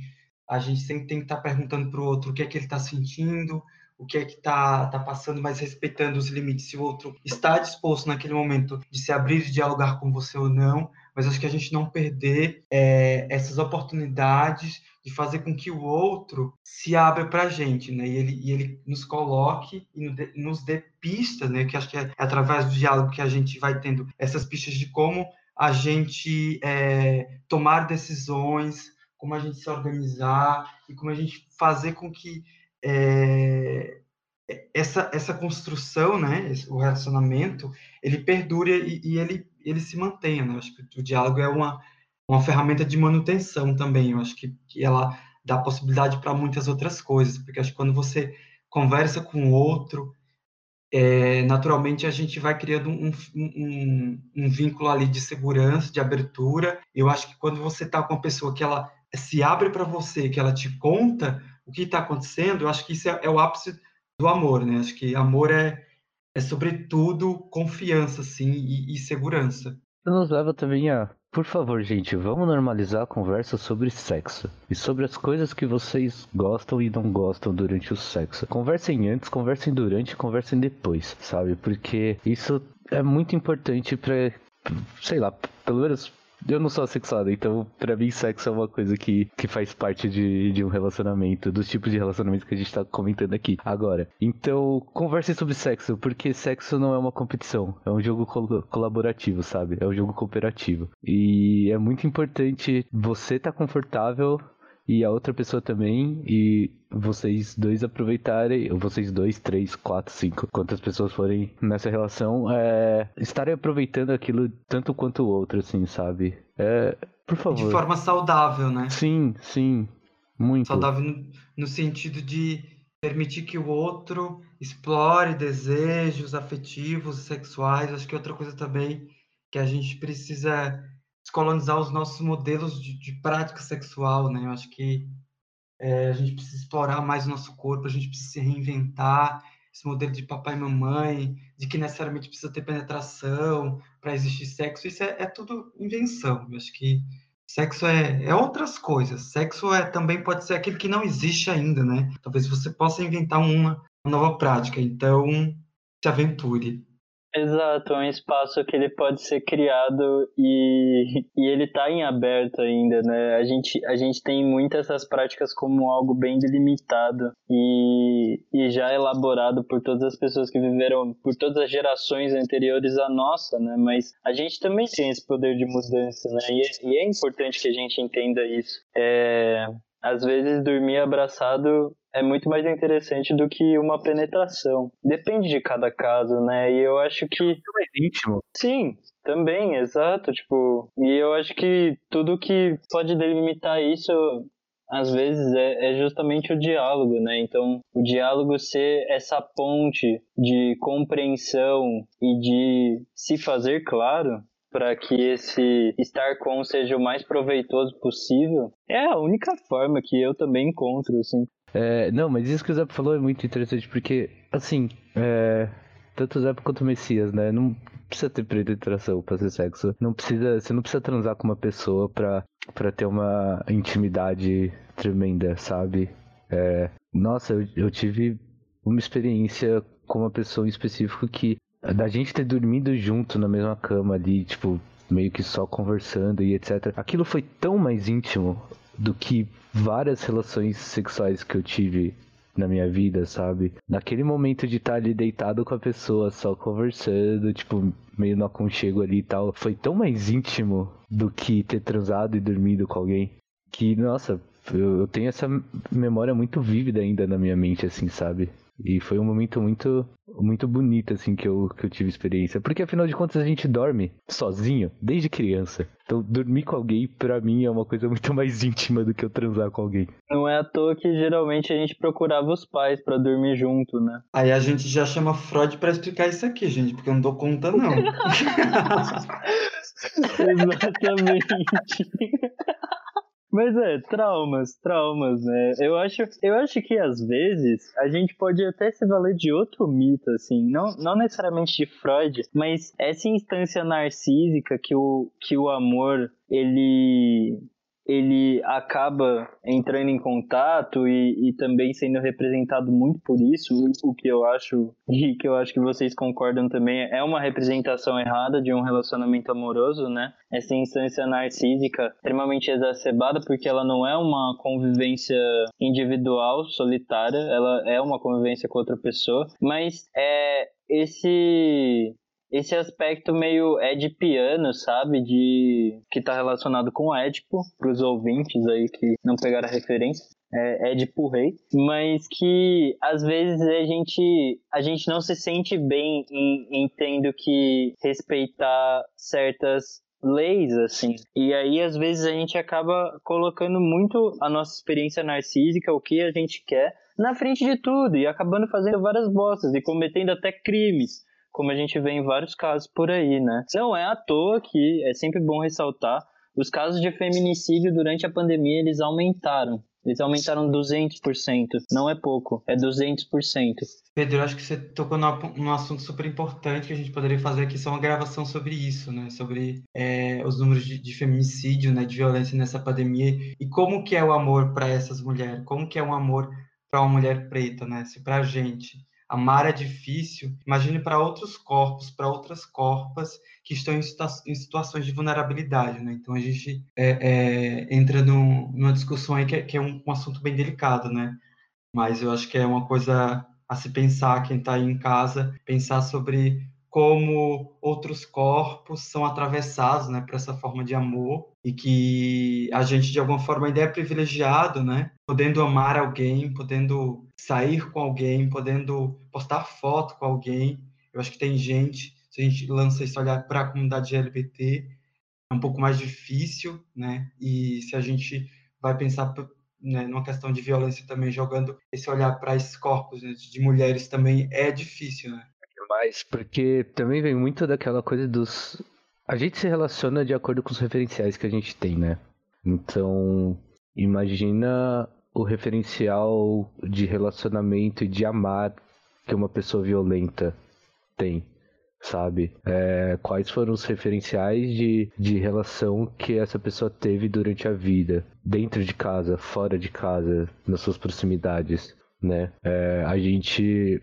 a gente sempre tem que estar perguntando para o outro o que é que ele está sentindo, o que é que está tá passando, mas respeitando os limites. Se o outro está disposto naquele momento de se abrir e dialogar com você ou não, mas acho que a gente não perder é, essas oportunidades de fazer com que o outro se abra para a gente, né? E ele, e ele nos coloque e nos dê pistas, né? Que acho que é, através do diálogo que a gente vai tendo essas pistas de como a gente é, tomar decisões, como a gente se organizar e como a gente fazer com que é, essa, essa construção, né, o relacionamento, ele perdure e, e, ele, ele se mantenha, né? Acho que o diálogo é uma, uma ferramenta de manutenção também, eu acho que, que ela dá possibilidade para muitas outras coisas, porque acho que quando você conversa com o outro, é, naturalmente a gente vai criando um, um, um, vínculo ali de segurança, de abertura. Eu acho que quando você está com uma pessoa que ela se abre para você, que ela te conta o que está acontecendo, eu acho que isso é, é, o ápice do amor, né? Acho que amor é, é sobretudo confiança, assim, e, e segurança. Nos leva também a por favor, gente, vamos normalizar a conversa sobre sexo e sobre as coisas que vocês gostam e não gostam durante o sexo. Conversem antes, conversem durante, conversem depois, sabe? Porque isso é muito importante para, sei lá, pelo menos eu não sou assexuado, então pra mim sexo é uma coisa que, que faz parte de, de um relacionamento, dos tipos de relacionamento que a gente tá comentando aqui agora. Então, converse sobre sexo, porque sexo não é uma competição, é um jogo col colaborativo, sabe? É um jogo cooperativo. E é muito importante você estar tá confortável e a outra pessoa também, e vocês dois aproveitarem, ou vocês dois, três, quatro, cinco, quantas pessoas forem nessa relação, é, estarem aproveitando aquilo tanto quanto o outro, assim, sabe? É, por favor. De forma saudável, né? Sim, sim. Muito. Saudável no, no sentido de permitir que o outro explore desejos afetivos, sexuais. Acho que outra coisa também que a gente precisa descolonizar os nossos modelos de, de prática sexual, né? Eu acho que é, a gente precisa explorar mais o nosso corpo, a gente precisa se reinventar, esse modelo de papai e mamãe, de que necessariamente precisa ter penetração para existir sexo, isso é, é, tudo invenção. Eu acho que sexo é, é outras coisas. Sexo é também pode ser aquilo que não existe ainda, né? Talvez você possa inventar uma, nova prática. Então, se aventure. Exato, é um espaço que ele pode ser criado e, e ele está em aberto ainda, né? A gente, a gente tem muitas essas práticas como algo bem delimitado e, e já elaborado por todas as pessoas que viveram, por todas as gerações anteriores à nossa, né? Mas a gente também tem esse poder de mudança, né? E é, e é importante que a gente entenda isso. É, às vezes dormir abraçado é muito mais interessante do que uma penetração. Depende de cada caso, né? E eu acho que. É mais íntimo. Sim, também, exato. Tipo, e eu acho que tudo que pode delimitar isso às vezes é, é, justamente o diálogo, né? Então, o diálogo ser essa ponte de compreensão e de se fazer claro para que esse estar com seja o mais proveitoso possível, é a única forma que eu também encontro, assim. É, não, mas isso que o Zé falou é muito interessante, porque, assim, é, tanto o Zé quanto o Messias, né? Não precisa ter penetração pra ser sexo. Não precisa, você não precisa transar com uma pessoa pra, pra ter uma intimidade tremenda, sabe? É, nossa, eu, eu tive uma experiência com uma pessoa em específico que da gente ter dormido junto na mesma cama ali, tipo, meio que só conversando e etc. Aquilo foi tão mais íntimo do que várias relações sexuais que eu tive na minha vida, sabe? Naquele momento de estar ali deitado com a pessoa, só conversando, tipo, meio no aconchego ali e tal, foi tão mais íntimo do que ter transado e dormido com alguém. Que, nossa, eu tenho essa memória muito vívida ainda na minha mente, assim, sabe? E foi um momento muito muito bonito, assim, que eu, que eu tive experiência. Porque afinal de contas a gente dorme sozinho desde criança. Então dormir com alguém, para mim, é uma coisa muito mais íntima do que eu transar com alguém. Não é à toa que geralmente a gente procurava os pais para dormir junto, né? Aí a gente já chama Freud para explicar isso aqui, gente, porque eu não dou conta, não. Exatamente. Mas é, traumas, traumas, né? Eu acho, eu acho que às vezes a gente pode até se valer de outro mito, assim, não, não necessariamente de Freud, mas essa instância narcísica que o, que o amor ele ele acaba entrando em contato e, e, também sendo representado muito por isso, o que eu acho e que eu acho que vocês concordam também é uma representação errada de um relacionamento amoroso, né? Essa instância narcísica extremamente exacerbada porque ela não é uma convivência individual, solitária, ela é uma convivência com outra pessoa, mas é esse esse aspecto meio edipiano, sabe? De que tá relacionado com Édipo, pros ouvintes aí que não pegaram a referência. É Édipo Rei, mas que às vezes a gente, a gente não se sente bem em, em tendo que respeitar certas leis, assim. E aí, às vezes, a gente acaba colocando muito a nossa experiência narcísica, o que a gente quer, na frente de tudo e acabando fazendo várias bostas e cometendo até crimes, como a gente vê em vários casos por aí, né? Não é à toa que é sempre bom ressaltar, os casos de feminicídio durante a pandemia eles aumentaram. Eles aumentaram 200%. Não é pouco, é 200%. Pedro, acho que você tocou num assunto super importante que a gente poderia fazer aqui, só uma gravação sobre isso, né? Sobre é, os números de, de, feminicídio, né? De violência nessa pandemia e como que é o amor para essas mulheres, como que é um amor para uma mulher preta, né? Se para a gente amar é difícil, imagine para outros corpos, para outras corpas que estão em, situa em, situações de vulnerabilidade, né? Então a gente é, é, entra num, numa discussão aí que é, que é um, um, assunto bem delicado, né? Mas eu acho que é uma coisa a se pensar, quem está aí em casa, pensar sobre como outros corpos são atravessados, né, por essa forma de amor e que a gente de alguma forma ainda é privilegiado, né, podendo amar alguém, podendo sair com alguém, podendo postar foto com alguém. Eu acho que tem gente, se a gente lança esse olhar para a comunidade LGBT, é um pouco mais difícil, né? E se a gente vai pensar né, numa questão de violência também, jogando esse olhar para esses corpos né, de mulheres também é difícil, né? Mas porque também vem muito daquela coisa dos. A gente se relaciona de acordo com os referenciais que a gente tem, né? Então, imagina o referencial de relacionamento e de amar que uma pessoa violenta tem, sabe? É, quais foram os referenciais de, de relação que essa pessoa teve durante a vida, dentro de casa, fora de casa, nas suas proximidades, né? É, a gente,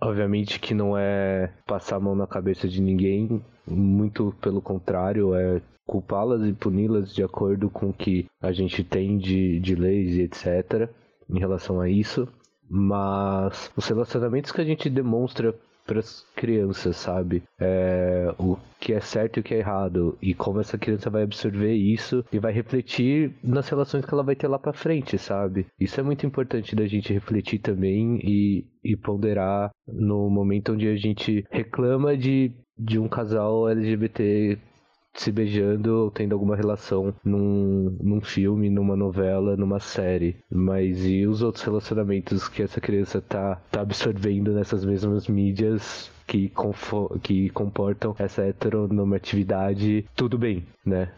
obviamente que não é passar a mão na cabeça de ninguém, muito pelo contrário, é culpá-las e puni-las de acordo com o que a gente tem de, de leis e etc. em relação a isso. Mas os relacionamentos que a gente demonstra para as crianças, sabe? É, o que é certo e o que é errado e como essa criança vai absorver isso e vai refletir nas relações que ela vai ter lá para frente, sabe? Isso é muito importante da gente refletir também e, e ponderar no momento onde a gente reclama de, de um casal LGBT se beijando ou tendo alguma relação num, num filme, numa novela, numa série. Mas e os outros relacionamentos que essa criança tá, tá absorvendo nessas mesmas mídias que, que comportam essa heteronormatividade, tudo bem, né?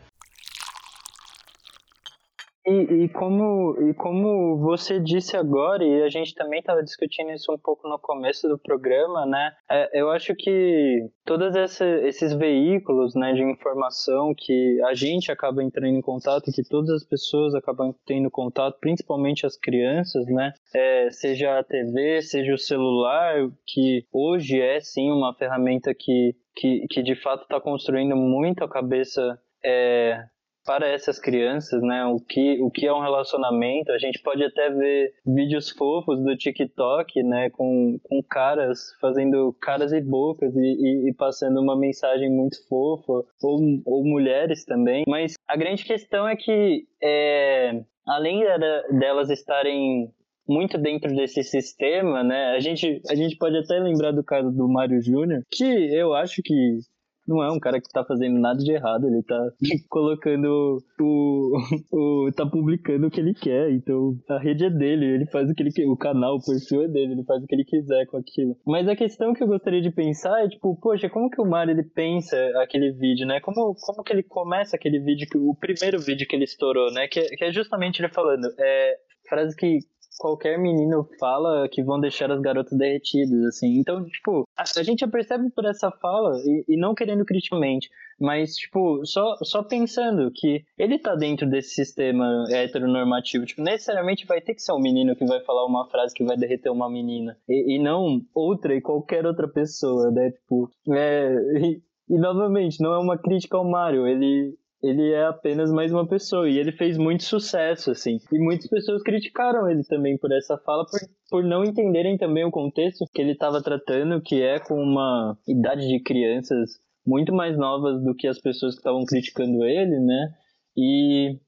E, e, como, e como você disse agora, e a gente também estava discutindo isso um pouco no começo do programa, né? É, eu acho que todos esse, esses veículos né, de informação que a gente acaba entrando em contato, que todas as pessoas acabam tendo contato, principalmente as crianças, né? É, seja a TV, seja o celular, que hoje é sim uma ferramenta que, que, que de fato está construindo muito a cabeça é, para essas crianças, né? O que, o que é um relacionamento. A gente pode até ver vídeos fofos do TikTok, né? Com, com caras fazendo caras e bocas e, e, e passando uma mensagem muito fofa, ou, ou mulheres também. Mas a grande questão é que, é, além delas estarem muito dentro desse sistema, né? A gente, a gente pode até lembrar do caso do Mário Júnior, que eu acho que não é um cara que tá fazendo nada de errado, ele tá colocando o, o. tá publicando o que ele quer, então a rede é dele, ele faz o que ele quer, o canal, o perfil é dele, ele faz o que ele quiser com aquilo. Mas a questão que eu gostaria de pensar é, tipo, poxa, como que o Mario ele pensa aquele vídeo, né? Como, como que ele começa aquele vídeo, o primeiro vídeo que ele estourou, né? Que, que é justamente ele falando, é, frase que qualquer menino fala que vão deixar as garotas derretidas, assim. Então, tipo, a, a gente já percebe por essa fala, e, e, não querendo criticamente, mas, tipo, só, só pensando que ele tá dentro desse sistema heteronormativo, tipo, necessariamente vai ter que ser um menino que vai falar uma frase que vai derreter uma menina, e, e não outra e qualquer outra pessoa, né? Tipo, é, e, e novamente, não é uma crítica ao Mario, ele ele é apenas mais uma pessoa. E ele fez muito sucesso, assim. E muitas pessoas criticaram ele também por essa fala, por, por não entenderem também o contexto que ele estava tratando, que é com uma idade de crianças muito mais novas do que as pessoas que estavam criticando ele, né? E,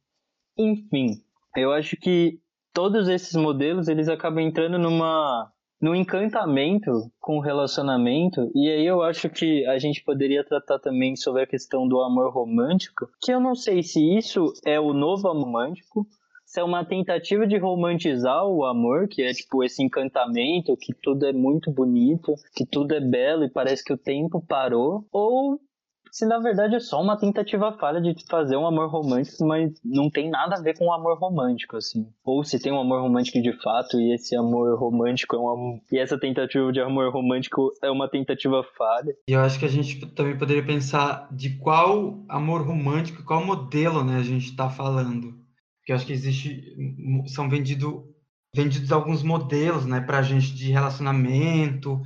enfim, eu acho que todos esses modelos eles acabam entrando numa no encantamento com o relacionamento, e aí eu acho que a gente poderia tratar também sobre a questão do amor romântico, que eu não sei se isso é o novo amor romântico, se é uma tentativa de romantizar o amor, que é tipo esse encantamento, que tudo é muito bonito, que tudo é belo e parece que o tempo parou, ou se na verdade é só uma tentativa falha de fazer um amor romântico, mas não tem nada a ver com um amor romântico, assim. Ou se tem um amor romântico de fato e esse amor romântico é um e essa tentativa de amor romântico é uma tentativa falha. E eu acho que a gente também poderia pensar de qual amor romântico, qual modelo, né, a gente está falando. Porque eu acho que existe são vendido, vendidos alguns modelos, né, a gente de relacionamento,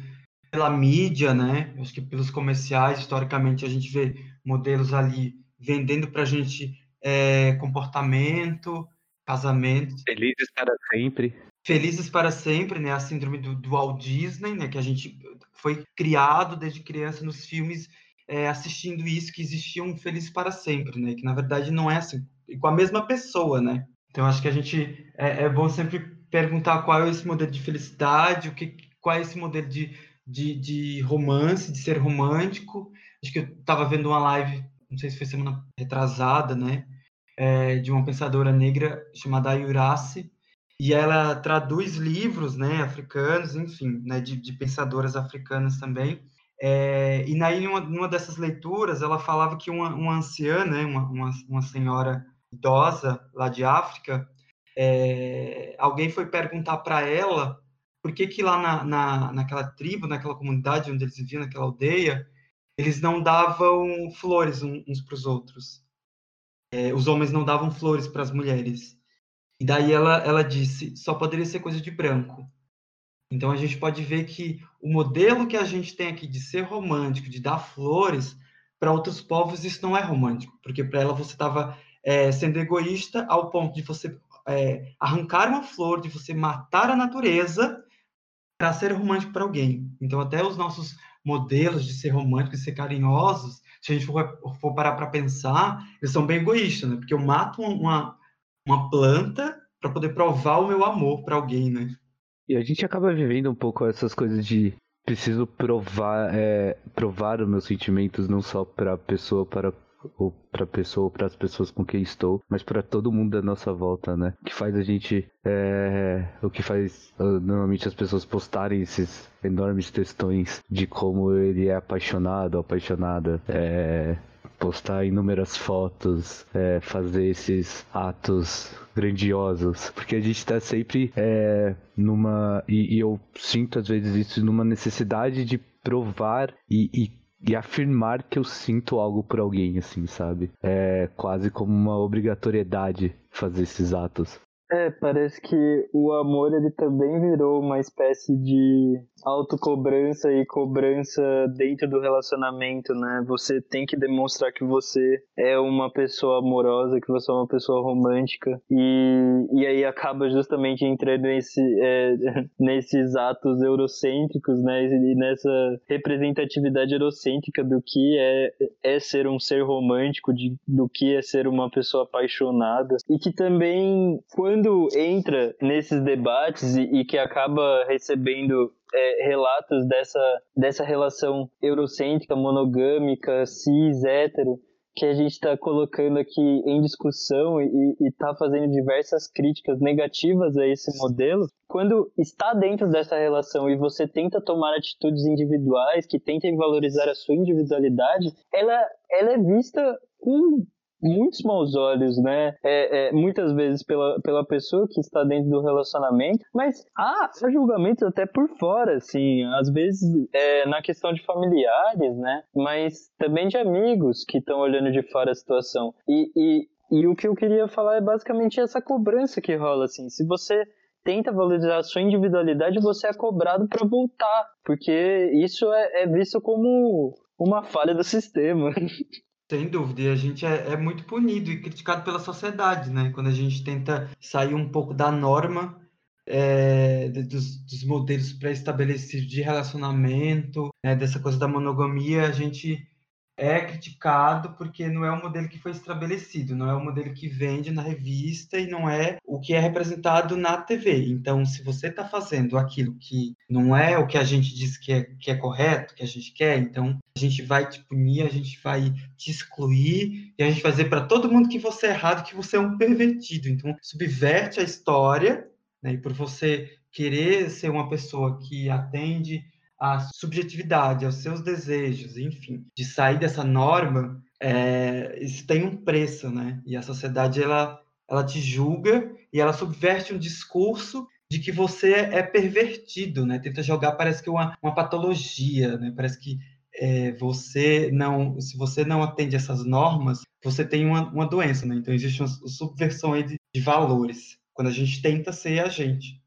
pela mídia, né? Acho que pelos comerciais, historicamente, a gente vê modelos ali vendendo para a gente é, comportamento, casamento. Felizes para sempre. Felizes para sempre, né? A síndrome do, do Walt Disney, né? Que a gente foi criado desde criança nos filmes é, assistindo isso, que existiam felizes para sempre, né? Que na verdade não é assim, com a mesma pessoa, né? Então acho que a gente é, é bom sempre perguntar qual é esse modelo de felicidade, o que, qual é esse modelo de de, de romance, de ser romântico. Acho que eu estava vendo uma live, não sei se foi semana retrasada, né? É, de uma pensadora negra chamada Ayurace, e ela traduz livros, né, africanos, enfim, né, de, de pensadoras africanas também. É, e aí, numa, numa dessas leituras, ela falava que uma, uma anciã, né, uma, uma, uma senhora idosa lá de África, é, alguém foi perguntar para ela por que, que lá na, na, naquela tribo, naquela comunidade onde eles viviam, naquela aldeia, eles não davam flores uns para os outros. É, os homens não davam flores para as mulheres. E daí ela, ela disse, só poderia ser coisa de branco. Então a gente pode ver que o modelo que a gente tem aqui de ser romântico, de dar flores, para outros povos isso não é romântico, porque para ela você estava é, sendo egoísta ao ponto de você é, arrancar uma flor, de você matar a natureza para ser romântico para alguém. Então, até os nossos modelos de ser romântico e ser carinhosos, se a gente for, for parar para pensar, eles são bem egoístas, né? Porque eu mato uma, uma planta para poder provar o meu amor para alguém, né? E a gente acaba vivendo um pouco essas coisas de preciso provar, é, provar os meus sentimentos não só para a pessoa, para ou para pessoa, para as pessoas com quem estou, mas para todo mundo da nossa volta, né? Que faz a gente, é, o que faz uh, normalmente as pessoas postarem esses enormes textões de como ele é apaixonado, apaixonada, é, postar inúmeras fotos, é, fazer esses atos grandiosos, porque a gente está sempre é, numa e, e, eu sinto às vezes isso numa necessidade de provar e, e e afirmar que eu sinto algo por alguém, assim, sabe? É quase como uma obrigatoriedade fazer esses atos. É, parece que o amor ele também virou uma espécie de autocobrança e cobrança dentro do relacionamento, né? Você tem que demonstrar que você é uma pessoa amorosa, que você é uma pessoa romântica e, e aí acaba justamente entrando nesse, é, nesses atos eurocêntricos, né? E nessa representatividade eurocêntrica do que é, é ser um ser romântico, de, do que é ser uma pessoa apaixonada e que também quando entra nesses debates e, e que acaba recebendo é, relatos dessa, dessa relação eurocêntrica, monogâmica, cis, hétero, que a gente está colocando aqui em discussão e está fazendo diversas críticas negativas a esse modelo, quando está dentro dessa relação e você tenta tomar atitudes individuais que tentem valorizar a sua individualidade, ela, ela é vista com muitos maus olhos, né? É, é, muitas vezes pela, pela pessoa que está dentro do relacionamento, mas há julgamentos até por fora, assim, às vezes é, na questão de familiares, né? Mas também de amigos que estão olhando de fora a situação. E, e, e o que eu queria falar é basicamente essa cobrança que rola, assim. Se você tenta valorizar a sua individualidade, você é cobrado para voltar, porque isso é, é visto como uma falha do sistema. Sem dúvida, e a gente é, é, muito punido e criticado pela sociedade, né? Quando a gente tenta sair um pouco da norma é, dos, dos, modelos pré-estabelecidos de relacionamento, né? dessa coisa da monogamia, a gente é criticado porque não é o modelo que foi estabelecido, não é o modelo que vende na revista e não é o que é representado na TV. Então, se você está fazendo aquilo que não é o que a gente diz que é, que é correto, que a gente quer, então a gente vai te punir, a gente vai te excluir e a gente vai dizer para todo mundo que você é errado, que você é um pervertido. Então, subverte a história, né? e por você querer ser uma pessoa que atende a subjetividade, aos seus desejos, enfim, de sair dessa norma, é, isso tem um preço, né? E a sociedade ela ela te julga e ela subverte um discurso de que você é pervertido, né? Tenta jogar parece que uma, uma patologia, né? Parece que é, você não, se você não atende essas normas, você tem uma, uma doença, né? Então existe uma subversão de, de valores quando a gente tenta ser a gente.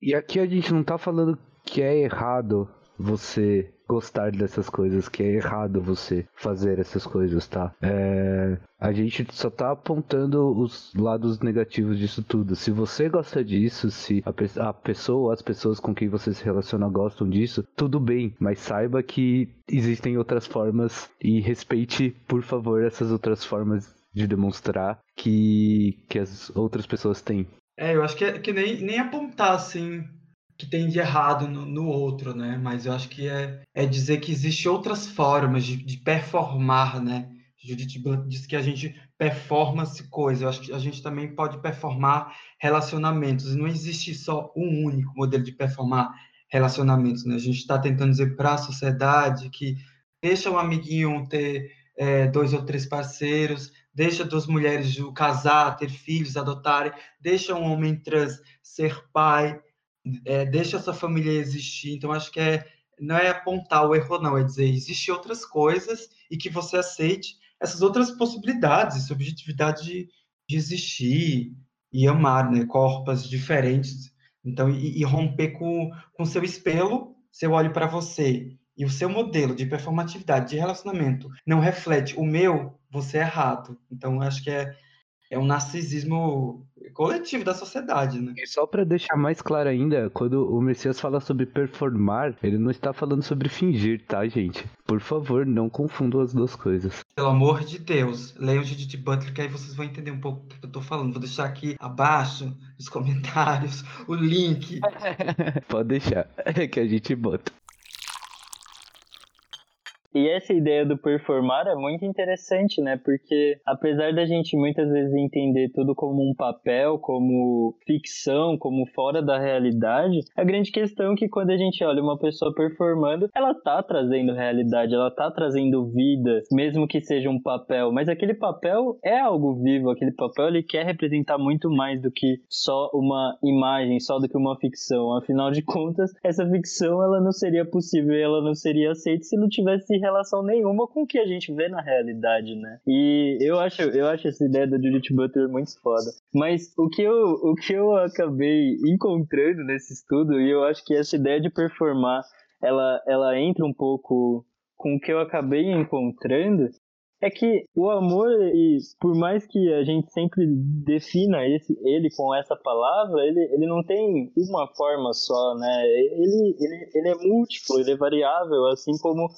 E aqui a gente não está falando que é errado você gostar dessas coisas, que é errado você fazer essas coisas, tá? É, a gente só tá apontando os lados negativos disso tudo. Se você gosta disso, se a, pe a pessoa, as pessoas com quem você se relaciona gostam disso, tudo bem, mas saiba que existem outras formas e respeite, por favor, essas outras formas de demonstrar que, que as outras pessoas têm. É, eu acho que, é, que nem, nem apontar assim que tem de errado no, no, outro, né? Mas eu acho que é, é dizer que existem outras formas de, de performar, né? Judith Blunt diz que a gente performance coisa. Eu acho que a gente também pode performar relacionamentos. Não existe só um único modelo de performar relacionamentos, né? A gente está tentando dizer para a sociedade que deixa um amiguinho ter é, dois ou três parceiros, deixa duas mulheres casar, ter filhos, adotarem, deixa um homem trans ser pai, é, deixa essa família existir. Então, acho que é, não é apontar o erro, não, é dizer existem outras coisas e que você aceite essas outras possibilidades, subjetividade de, de existir e amar, né? Corpos diferentes. Então, e, e romper com o seu espelho, se eu olho para você e o seu modelo de performatividade, de relacionamento, não reflete o meu, você é errado. Então, acho que é, é um narcisismo coletivo da sociedade, né? E só para deixar mais claro ainda, quando o Messias fala sobre performar, ele não está falando sobre fingir, tá, gente? Por favor, não confundam as duas coisas. Pelo amor de Deus, leiam Judith Butler, que aí vocês vão entender um pouco o que eu tô falando. Vou deixar aqui abaixo, nos comentários, o link. Pode deixar, que a gente bota. Essa ideia do performar é muito interessante, né? Porque apesar da gente muitas vezes entender tudo como um papel, como ficção, como fora da realidade, a grande questão é que quando a gente olha uma pessoa performando, ela tá trazendo realidade, ela tá trazendo vida, mesmo que seja um papel, mas aquele papel é algo vivo, aquele papel ele quer representar muito mais do que só uma imagem, só do que uma ficção. Afinal de contas, essa ficção ela não seria possível, ela não seria aceita se não tivesse relação nenhuma com o que a gente vê na realidade, né? E eu acho, eu acho essa ideia da Judith Butler muito foda. Mas o que eu, o que eu acabei encontrando nesse estudo, e eu acho que essa ideia de performar, ela, ela entra um pouco com o que eu acabei encontrando, é que o amor, e por mais que a gente sempre defina esse, ele com essa palavra, ele, ele não tem uma forma só, né? Ele, ele, ele é múltiplo, ele é variável, assim como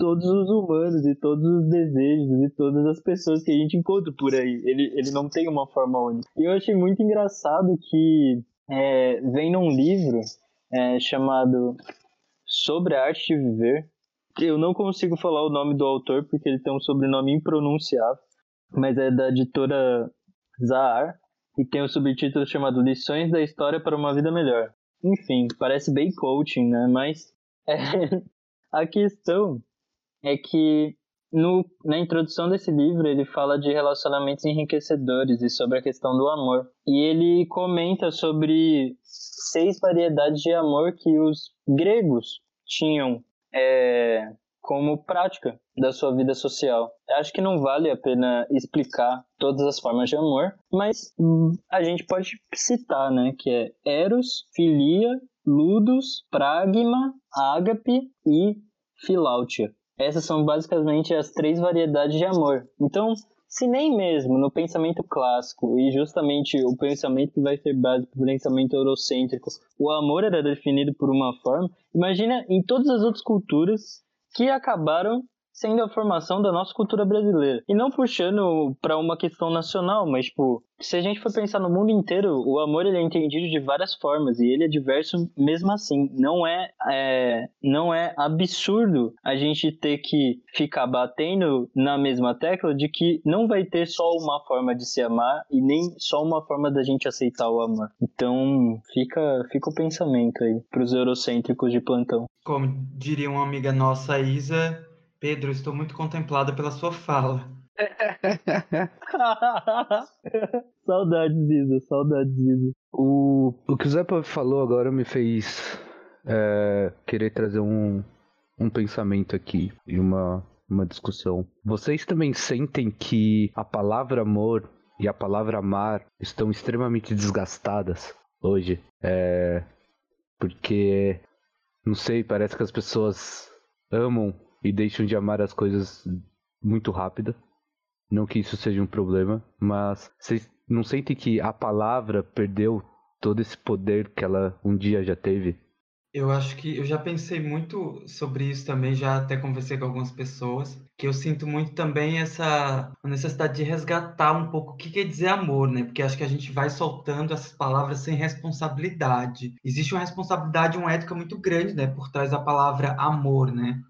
todos os humanos e todos os desejos e todas as pessoas que a gente encontra por aí. Ele, ele não tem uma forma única. E eu achei muito engraçado que é, vem num livro é, chamado Sobre a Arte de Viver. Eu não consigo falar o nome do autor porque ele tem um sobrenome impronunciável, mas é da editora Zahar e tem o um subtítulo chamado Lições da História para uma Vida Melhor. Enfim, parece bem coaching, né? Mas é, a questão é que no, na introdução desse livro ele fala de relacionamentos enriquecedores e sobre a questão do amor. E ele comenta sobre seis variedades de amor que os gregos tinham é, como prática da sua vida social. Acho que não vale a pena explicar todas as formas de amor, mas a gente pode citar, né, que é eros, filia, ludus, pragma, ágape e Filáutia. Essas são basicamente as três variedades de amor. Então, se nem mesmo no pensamento clássico e justamente o pensamento que vai ser base para o pensamento eurocêntrico, o amor era definido por uma forma, imagina em todas as outras culturas que acabaram sendo a formação da nossa cultura brasileira. E não puxando para uma questão nacional, mas tipo, se a gente for pensar no mundo inteiro, o amor ele é entendido de várias formas e ele é diverso mesmo assim. Não é, é, não é absurdo a gente ter que ficar batendo na mesma tecla de que não vai ter só uma forma de se amar e nem só uma forma da gente aceitar o amor. Então fica, fica o pensamento aí para os eurocêntricos de plantão. Como diria uma amiga nossa, Isa, Pedro, estou muito contemplada pela sua fala. saudades, Isa, saudades, Isa. O, o que o Zé falou agora me fez é, querer trazer um, um pensamento aqui e uma, uma discussão. Vocês também sentem que a palavra amor e a palavra amar estão extremamente desgastadas hoje? É, porque, não sei, parece que as pessoas amam e deixam de amar as coisas muito rápido. Não que isso seja um problema, mas vocês não sentem que a palavra perdeu todo esse poder que ela um dia já teve? Eu acho que eu já pensei muito sobre isso também, já até conversei com algumas pessoas, que eu sinto muito também essa necessidade de resgatar um pouco o que quer dizer amor, né? Porque acho que a gente vai soltando essas palavras sem responsabilidade. Existe uma responsabilidade, uma ética muito grande, né, por trás da palavra amor, né?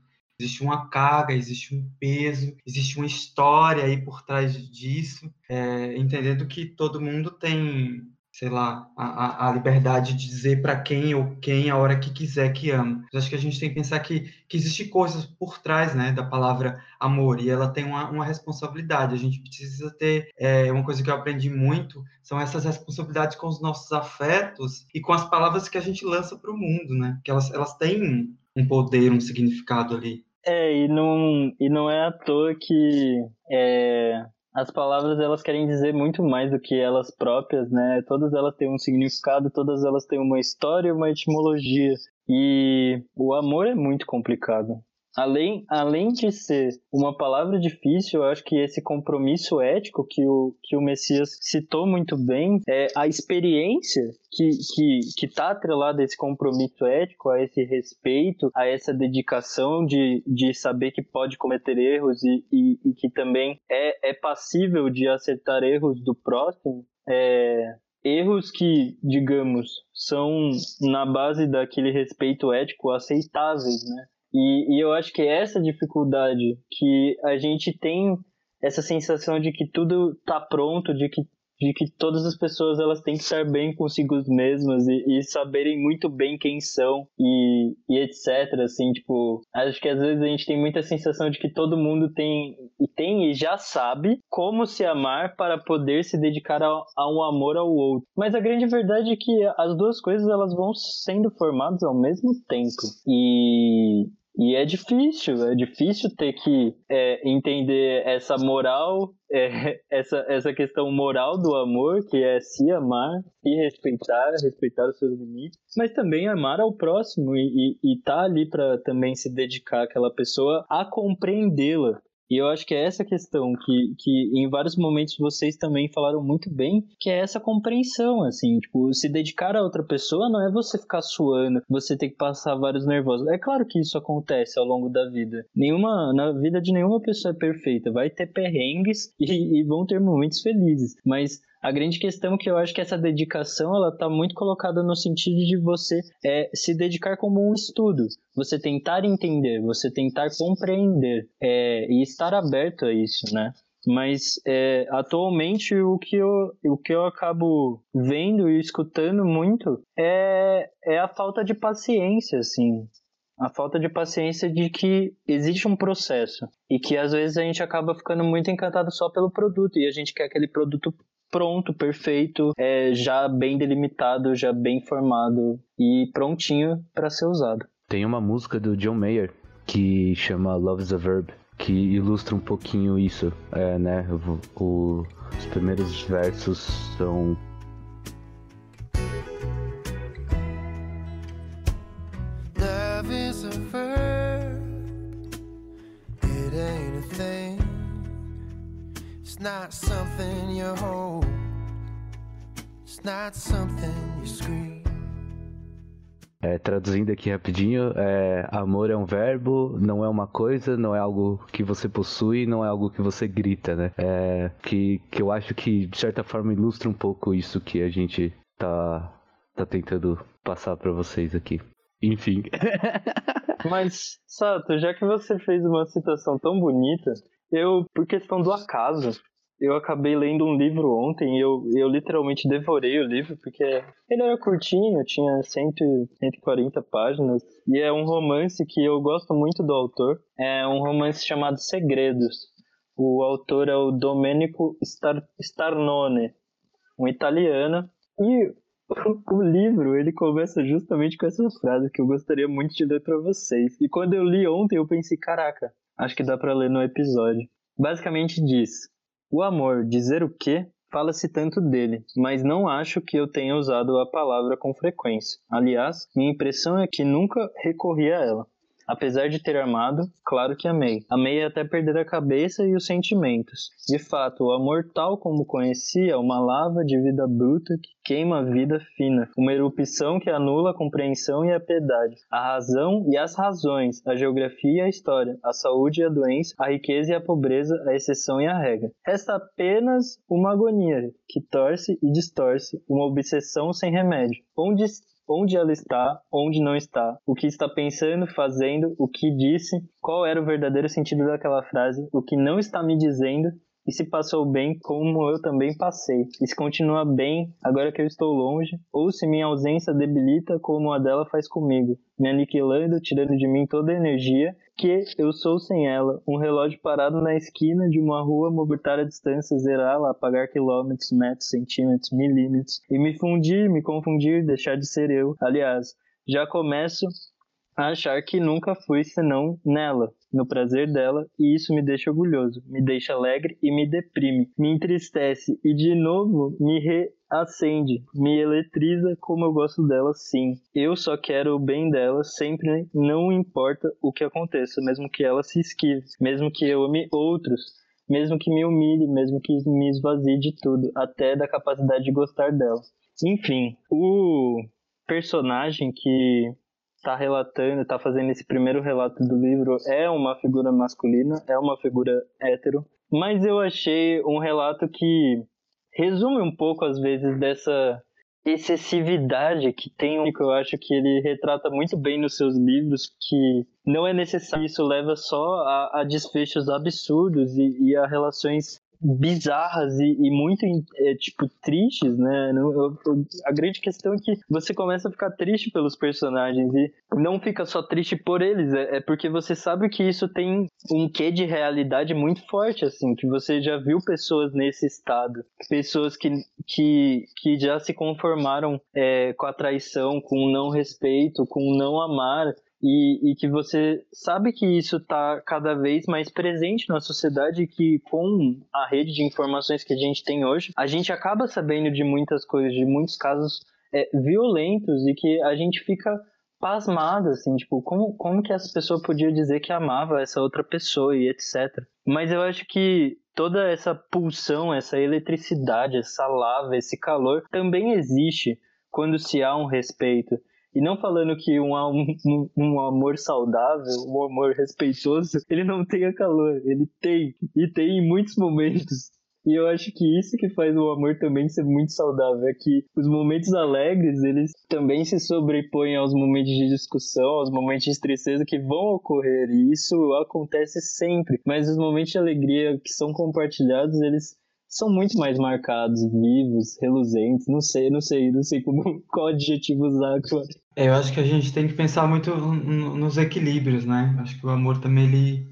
Existe uma carga, existe um peso, existe uma história aí por trás disso, é, entendendo que todo mundo tem, sei lá, a, a liberdade de dizer para quem ou quem a hora que quiser que ama. Mas acho que a gente tem que pensar que, que existe coisas por trás, né, da palavra amor e ela tem uma, uma responsabilidade. A gente precisa ter é, uma coisa que eu aprendi muito são essas responsabilidades com os nossos afetos e com as palavras que a gente lança para o mundo, né? Que elas, elas têm um poder, um significado ali. É, e não, e não é à toa que é, as palavras elas querem dizer muito mais do que elas próprias, né? Todas elas têm um significado, todas elas têm uma história, uma etimologia. E o amor é muito complicado. Além, além de ser uma palavra difícil, eu acho que esse compromisso ético que o, que o Messias citou muito bem, é a experiência que que que está atrelada a esse compromisso ético, a esse respeito, a essa dedicação de, de saber que pode cometer erros e, e, e que também é, é passível de acertar erros do próximo, é, erros que, digamos, são na base daquele respeito ético aceitáveis, né? E, e eu acho que é essa dificuldade que a gente tem essa sensação de que tudo tá pronto, de que de que todas as pessoas elas têm que estar bem consigo mesmas e, e saberem muito bem quem são e, e, etc. Assim, tipo, acho que às vezes a gente tem muita sensação de que todo mundo tem e tem e já sabe como se amar para poder se dedicar a, a um amor ao outro. Mas a grande verdade é que as duas coisas elas vão sendo formadas ao mesmo tempo. E e é difícil, é difícil ter que é, entender essa moral, é, essa, essa questão moral do amor, que é se amar, se respeitar, respeitar os seus limites, mas também amar ao próximo e estar tá ali para também se dedicar àquela pessoa a compreendê-la. E eu acho que é essa questão que, que em vários momentos vocês também falaram muito bem, que é essa compreensão, assim, tipo, se dedicar a outra pessoa não é você ficar suando, você ter que passar vários nervosos. É claro que isso acontece ao longo da vida. Nenhuma, na vida de nenhuma pessoa é perfeita. Vai ter perrengues e, e vão ter momentos felizes. Mas a grande questão é que eu acho que essa dedicação ela está muito colocada no sentido de você é, se dedicar como um estudo, você tentar entender, você tentar compreender é, e estar aberto a isso, né? Mas é, atualmente o que, eu, o que eu acabo vendo e escutando muito é, é a falta de paciência, assim. A falta de paciência de que existe um processo e que às vezes a gente acaba ficando muito encantado só pelo produto e a gente quer aquele produto pronto, perfeito, é, já bem delimitado, já bem formado e prontinho para ser usado. Tem uma música do John Mayer que chama Love is a Verb, que ilustra um pouquinho isso, é, né? O, o, os primeiros versos são not something you hold. It's not something you scream. É, traduzindo aqui rapidinho, é, amor é um verbo, não é uma coisa, não é algo que você possui, não é algo que você grita, né? É, que, que eu acho que, de certa forma, ilustra um pouco isso que a gente tá, tá tentando passar para vocês aqui. Enfim. Mas, Sato, já que você fez uma citação tão bonita, eu, por questão do acaso, eu acabei lendo um livro ontem e eu, eu literalmente devorei o livro, porque ele era curtinho, tinha 100, 140 páginas, e é um romance que eu gosto muito do autor. É um romance chamado Segredos. O autor é o Domenico Star, Starnone, um italiano. E o livro, ele começa justamente com essa frase que eu gostaria muito de ler para vocês. E quando eu li ontem, eu pensei, caraca, acho que dá para ler no episódio. Basicamente diz: o amor, dizer o quê? Fala-se tanto dele, mas não acho que eu tenha usado a palavra com frequência. Aliás, minha impressão é que nunca recorri a ela. Apesar de ter amado, claro que amei. Amei até perder a cabeça e os sentimentos. De fato, o amor tal como conhecia é uma lava de vida bruta que queima a vida fina, uma erupção que anula a compreensão e a piedade, a razão e as razões, a geografia e a história, a saúde e a doença, a riqueza e a pobreza, a exceção e a regra. Resta apenas uma agonia que torce e distorce, uma obsessão sem remédio. Onde onde ela está, onde não está, o que está pensando, fazendo, o que disse, qual era o verdadeiro sentido daquela frase, o que não está me dizendo e se passou bem como eu também passei, e se continua bem agora que eu estou longe, ou se minha ausência debilita como a dela faz comigo, me aniquilando, tirando de mim toda a energia que eu sou sem ela, um relógio parado na esquina de uma rua, movimentar a distância, zerá-la, apagar quilômetros, metros, centímetros, milímetros, e me fundir, me confundir, deixar de ser eu. Aliás, já começo achar que nunca fui senão nela, no prazer dela, e isso me deixa orgulhoso, me deixa alegre e me deprime, me entristece e de novo me reacende, me eletriza como eu gosto dela sim. Eu só quero o bem dela, sempre não importa o que aconteça, mesmo que ela se esquive, mesmo que eu ame outros, mesmo que me humilhe, mesmo que me esvazie de tudo, até da capacidade de gostar dela. Enfim, o personagem que está relatando, está fazendo esse primeiro relato do livro é uma figura masculina, é uma figura hétero, mas eu achei um relato que resume um pouco às vezes dessa excessividade que tem, que eu acho que ele retrata muito bem nos seus livros, que não é necessário isso leva só a, a desfechos absurdos e, e a relações bizarras e, e muito, é, tipo, tristes, né? a grande questão é que você começa a ficar triste pelos personagens e não fica só triste por eles, é, é porque você sabe que isso tem um quê de realidade muito forte, assim, que você já viu pessoas nesse estado, pessoas que, que, que já se conformaram é, com a traição, com o não respeito, com o não amar, e, e, que você sabe que isso está cada vez mais presente na sociedade que com a rede de informações que a gente tem hoje, a gente acaba sabendo de muitas coisas, de muitos casos é, violentos e que a gente fica pasmado, assim, tipo, como, como que essa pessoa podia dizer que amava essa outra pessoa e etc. Mas eu acho que toda essa pulsão, essa eletricidade, essa lava, esse calor também existe quando se há um respeito. E não falando que um, um, um, amor saudável, um amor respeitoso, ele não tenha calor. Ele tem. E tem em muitos momentos. E eu acho que isso que faz o amor também ser muito saudável. É que os momentos alegres, eles também se sobrepõem aos momentos de discussão, aos momentos de tristeza que vão ocorrer. E isso acontece sempre. Mas os momentos de alegria que são compartilhados, eles são muito mais marcados, vivos, reluzentes, não sei, não sei, não sei como, qual adjetivo usar agora. É, eu acho que a gente tem que pensar muito nos equilíbrios, né? Acho que o amor também ele,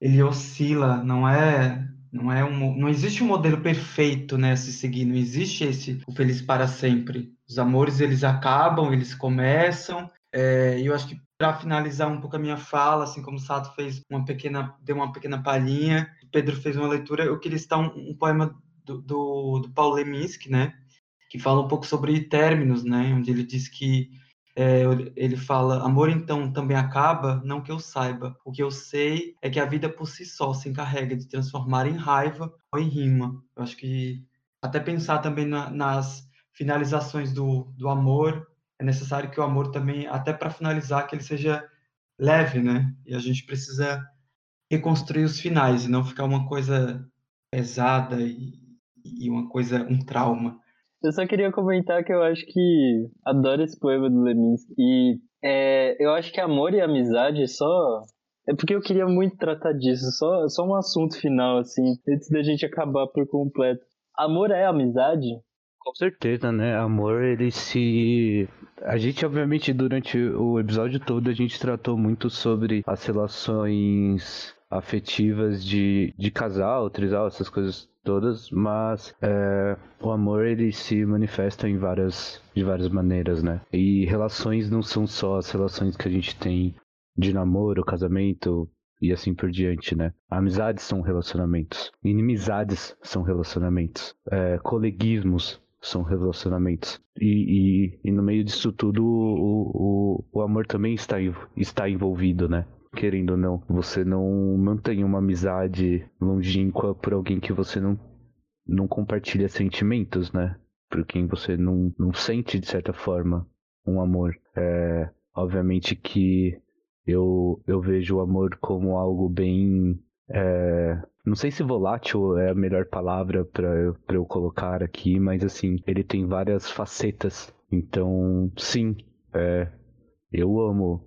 ele oscila, não é não é um, não existe um modelo perfeito né, a se seguir, não existe esse o feliz para sempre. Os amores eles acabam, eles começam. É, eu acho que para finalizar um pouco a minha fala, assim como o Sato fez uma pequena, deu uma pequena palhinha, Pedro fez uma leitura, eu queria citar um, um poema do, do, do Paulo Leminski, né, que fala um pouco sobre términos, né, onde ele diz que é, ele fala: amor então também acaba, não que eu saiba. O que eu sei é que a vida por si só se encarrega de transformar em raiva ou em rima. Eu acho que até pensar também na, nas finalizações do, do amor, é necessário que o amor também, até para finalizar, que ele seja leve, né? E a gente precisa reconstruir os finais e não ficar uma coisa pesada e, e uma coisa, um trauma. Eu só queria comentar que eu acho que adoro esse poema do Leminski. E é, eu acho que amor e amizade só. É porque eu queria muito tratar disso, só, só um assunto final, assim, antes da gente acabar por completo. Amor é amizade? Com certeza, né? Amor, ele se. A gente, obviamente, durante o episódio todo, a gente tratou muito sobre as relações afetivas de, de casal, trisal, essas coisas todas, mas é, o amor ele se manifesta em várias, de várias maneiras, né? E relações não são só as relações que a gente tem de namoro, casamento e assim por diante, né? Amizades são relacionamentos, inimizades são relacionamentos, é, coleguismos são relacionamentos. E, e, e, no meio disso tudo, o, o, o amor também está, está envolvido, né? querendo ou não. Você não mantém uma amizade longínqua por alguém que você não, não compartilha sentimentos, né? Por quem você não, não sente, de certa forma, um amor. É, obviamente que eu, eu vejo o amor como algo bem. É, não sei se volátil é a melhor palavra para eu, colocar aqui, mas assim, ele tem várias facetas. Então, sim, é, eu amo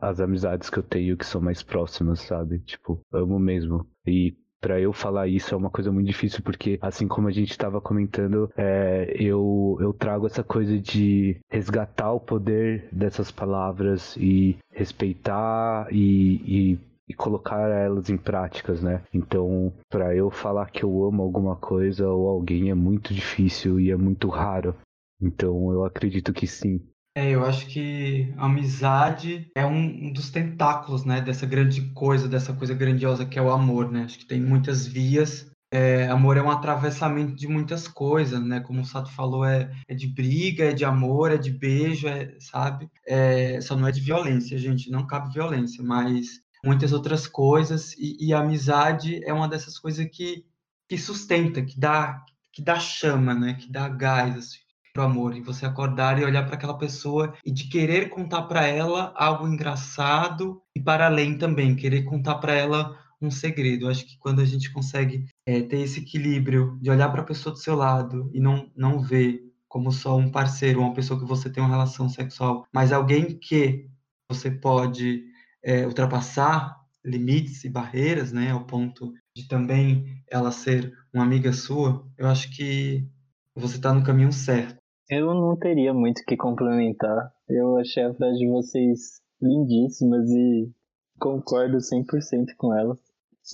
as amizades que eu tenho que são mais próximas, sabe? Tipo, amo mesmo. E para eu falar isso é uma coisa muito difícil, porque assim como a gente estava comentando, é, eu, eu trago essa coisa de resgatar o poder dessas palavras e respeitar e, e, e colocar elas em práticas, né? Então, para eu falar que eu amo alguma coisa ou alguém é muito difícil e é muito raro. Então, eu acredito que sim, é, eu acho que a amizade é um, um, dos tentáculos, né, dessa grande coisa, dessa coisa grandiosa que é o amor, né? Acho que tem muitas vias. É, amor é um atravessamento de muitas coisas, né? Como o Sato falou, é, é de briga, é de amor, é de beijo, é, sabe? É, só não é de violência, gente, não cabe violência, mas muitas outras coisas. E, e a amizade é uma dessas coisas que, que sustenta, que dá, que dá chama, né? Que dá gás, assim pro amor, e você acordar e olhar para aquela pessoa e de querer contar para ela algo engraçado e para além também, querer contar para ela um segredo. Eu acho que quando a gente consegue é, ter esse equilíbrio de olhar para a pessoa do seu lado e não, não ver como só um parceiro, uma pessoa que você tem uma relação sexual, mas alguém que você pode é, ultrapassar limites e barreiras, né, ao ponto de também ela ser uma amiga sua, eu acho que você está no caminho certo. Eu não teria muito que complementar. Eu achei a frase de vocês lindíssimas e concordo 100% com elas.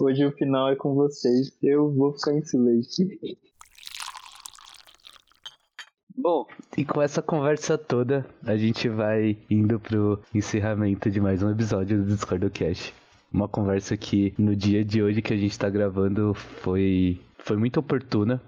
Hoje o final é com vocês. Eu vou ficar em silêncio. Bom, e com essa conversa toda, a gente vai indo pro encerramento de mais um episódio do Discord Cash. Uma conversa que no dia de hoje que a gente tá gravando foi, foi muito oportuna,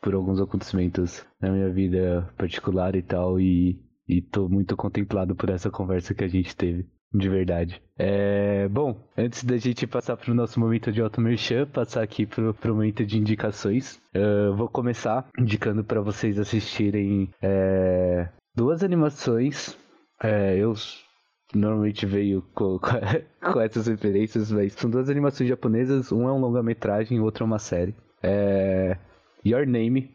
por alguns acontecimentos na minha vida particular e tal, e, e tô muito contemplado por essa conversa que a gente teve. De verdade. É, bom, antes da gente passar para o nosso momento de auto merchan, passar aqui para o momento de indicações, eu vou começar indicando para vocês assistirem é, duas animações. É, eu normalmente veio com, com essas referências, mas são duas animações japonesas. Um é um longa-metragem, outro é uma série. É, Your Name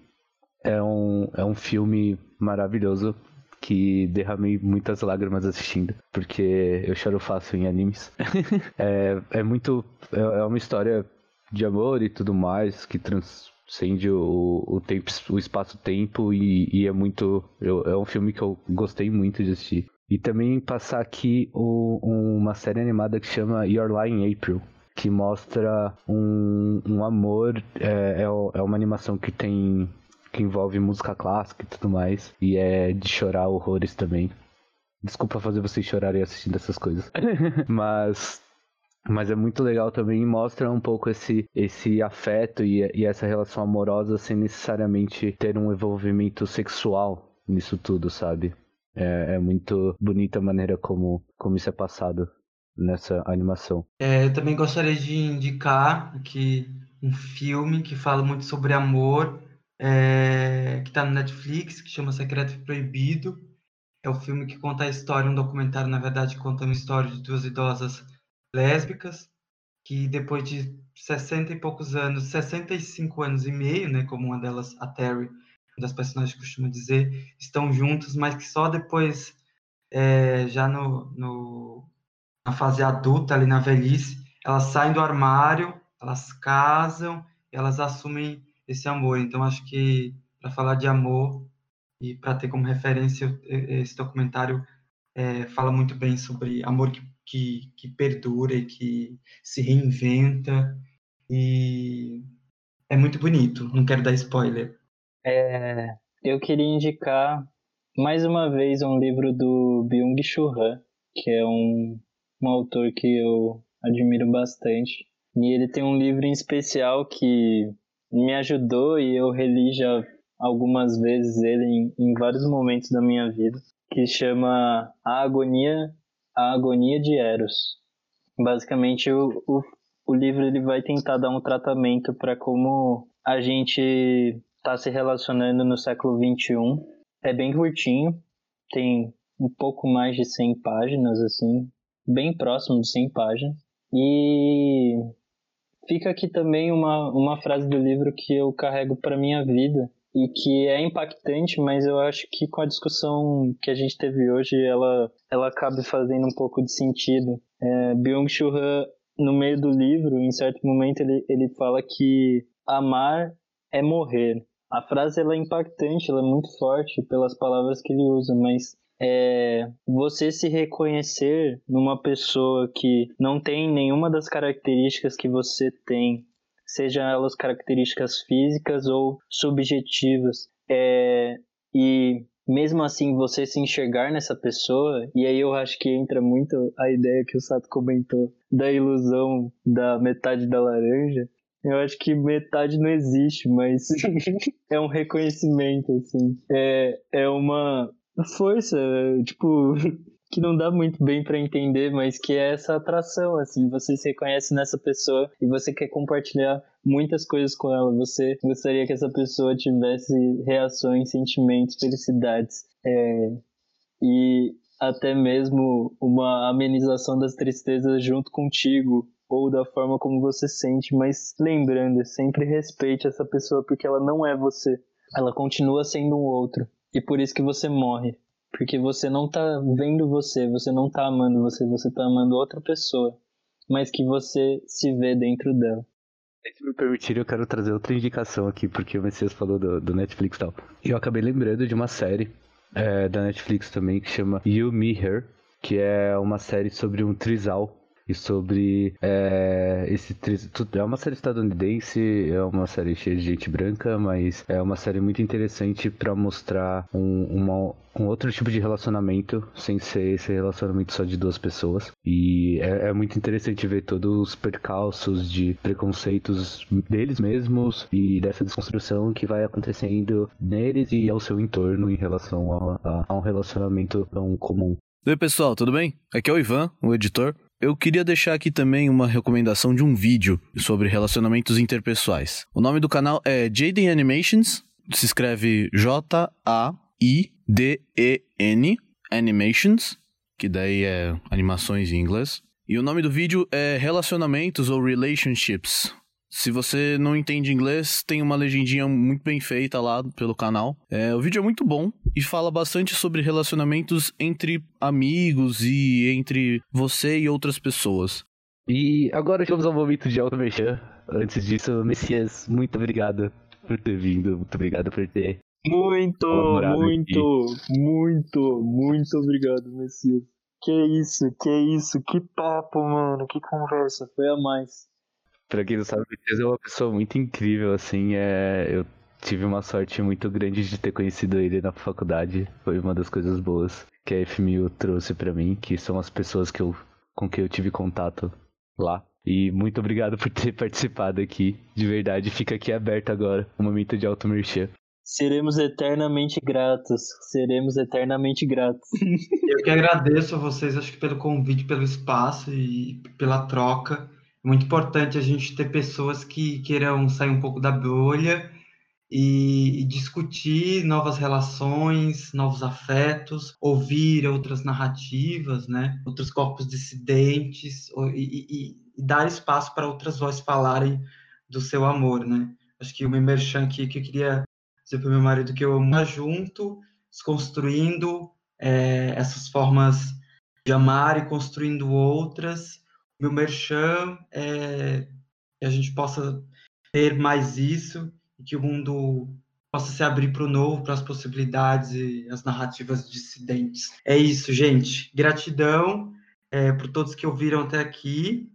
é um, é um filme maravilhoso que derramei muitas lágrimas assistindo, porque eu choro fácil em animes. é, é muito. É, é uma história de amor e tudo mais que transcende o, o tempo, o espaço-tempo e, e, é muito. Eu, é um filme que eu gostei muito de assistir. E também passar aqui o, uma série animada que chama Your Lie in April, que mostra um, um amor. É, é, é uma animação que tem. Que envolve música clássica e tudo mais. E é de chorar horrores também. Desculpa fazer vocês chorarem assistindo essas coisas. Mas mas é muito legal também mostra um pouco esse, esse afeto e, e, essa relação amorosa sem necessariamente ter um envolvimento sexual nisso tudo, sabe? É, é muito bonita a maneira como, como isso é passado nessa animação. É, eu também gostaria de indicar aqui um filme que fala muito sobre amor, é, que está no Netflix, que chama Secreto Proibido. É o um filme que conta a história, um documentário, na verdade, contando a história de duas idosas lésbicas, que depois de 60 e poucos anos, 65 anos e meio, né, como uma delas, a Terry, uma das personagens costuma dizer, estão juntos, mas que só depois, é, já no, no, na fase adulta, ali na velhice, elas saem do armário, elas casam, elas assumem esse amor. Então, acho que para falar de amor e para ter como referência esse documentário é, fala muito bem sobre amor que, que, que perdura e que se reinventa e é muito bonito. Não quero dar spoiler. É, eu queria indicar mais uma vez um livro do Byung-Chul Han, que é um, um autor que eu admiro bastante. E ele tem um livro em especial que me ajudou e eu reli já algumas vezes ele em, em vários momentos da minha vida, que chama A Agonia, A Agonia de Eros. Basicamente, o, o, o livro ele vai tentar dar um tratamento para como a gente está se relacionando no século XXI. É bem curtinho, tem um pouco mais de 100 páginas, assim, bem próximo de 100 páginas. E Fica aqui também uma, uma frase do livro que eu carrego para minha vida e que é impactante, mas eu acho que com a discussão que a gente teve hoje, ela, ela acaba fazendo um pouco de sentido. É, Byung-Chul Han, no meio do livro, em certo momento, ele, ele fala que amar é morrer. A frase ela é impactante, ela é muito forte pelas palavras que ele usa, mas é você se reconhecer numa pessoa que não tem nenhuma das características que você tem, sejam elas características físicas ou subjetivas, é, e mesmo assim você se enxergar nessa pessoa, e aí eu acho que entra muito a ideia que o Sato comentou da ilusão da metade da laranja. Eu acho que metade não existe, mas é um reconhecimento, assim. É, é uma força, tipo, que não dá muito bem para entender, mas que é essa atração, assim, você se reconhece nessa pessoa e você quer compartilhar muitas coisas com ela, você gostaria que essa pessoa tivesse reações, sentimentos, felicidades, é, e até mesmo uma amenização das tristezas junto contigo, ou da forma como você sente, mas lembrando, sempre respeite essa pessoa porque ela não é você, ela continua sendo um outro. E por isso que você morre. Porque você não tá vendo você, você não tá amando você, você tá amando outra pessoa. Mas que você se vê dentro dela. Se me permitir, eu quero trazer outra indicação aqui, porque o Messias falou do, do Netflix e tal. E eu acabei lembrando de uma série é, da Netflix também que chama You, Me, Her, que é uma série sobre um trisal e sobre é, esse é uma série estadunidense, é uma série cheia de gente branca, mas é uma série muito interessante para mostrar um, uma, um outro tipo de relacionamento, sem ser esse relacionamento só de duas pessoas. E é, é, muito interessante ver todos os percalços de preconceitos deles mesmos e dessa desconstrução que vai acontecendo neles e ao seu entorno em relação a, a, a um relacionamento tão comum. Oi, pessoal, tudo bem? Aqui é o Ivan, o editor. Eu queria deixar aqui também uma recomendação de um vídeo sobre relacionamentos interpessoais. O nome do canal é Jaden Animations, se escreve J-A-I-D-E-N Animations, que daí é animações em inglês. E o nome do vídeo é Relacionamentos ou Relationships. Se você não entende inglês, tem uma legendinha muito bem feita lá pelo canal. É, o vídeo é muito bom e fala bastante sobre relacionamentos entre amigos e entre você e outras pessoas. E agora chegamos ao momento de auto -mexer. Antes disso, Messias, muito obrigado por ter vindo, muito obrigado por ter. Muito, muito, aqui. muito, muito obrigado, Messias. Que isso, que isso, que papo, mano, que conversa, foi a mais. Pra quem não sabe, o Messias é uma pessoa muito incrível, assim, é... eu tive uma sorte muito grande de ter conhecido ele na faculdade. Foi uma das coisas boas que a FMU trouxe para mim, que são as pessoas que eu, com quem eu tive contato lá. E muito obrigado por ter participado aqui. De verdade, fica aqui aberto agora o momento de auto-merchan. Seremos eternamente gratos. Seremos eternamente gratos. Eu que agradeço a vocês, acho que pelo convite, pelo espaço e pela troca. Muito importante a gente ter pessoas que queiram sair um pouco da bolha e, e, discutir novas relações, novos afetos, ouvir outras narrativas, né? outros corpos dissidentes e, e, e dar espaço para outras vozes falarem do seu amor. Né? Acho que o Memerchan aqui que eu queria dizer para o meu marido que eu amo junto, desconstruindo é, essas formas de amar e construindo outras. Meu merchan é que a gente possa ter mais isso e que o mundo possa se abrir para o novo, para as possibilidades e as narrativas dissidentes. É isso, gente. Gratidão é, por todos que ouviram até aqui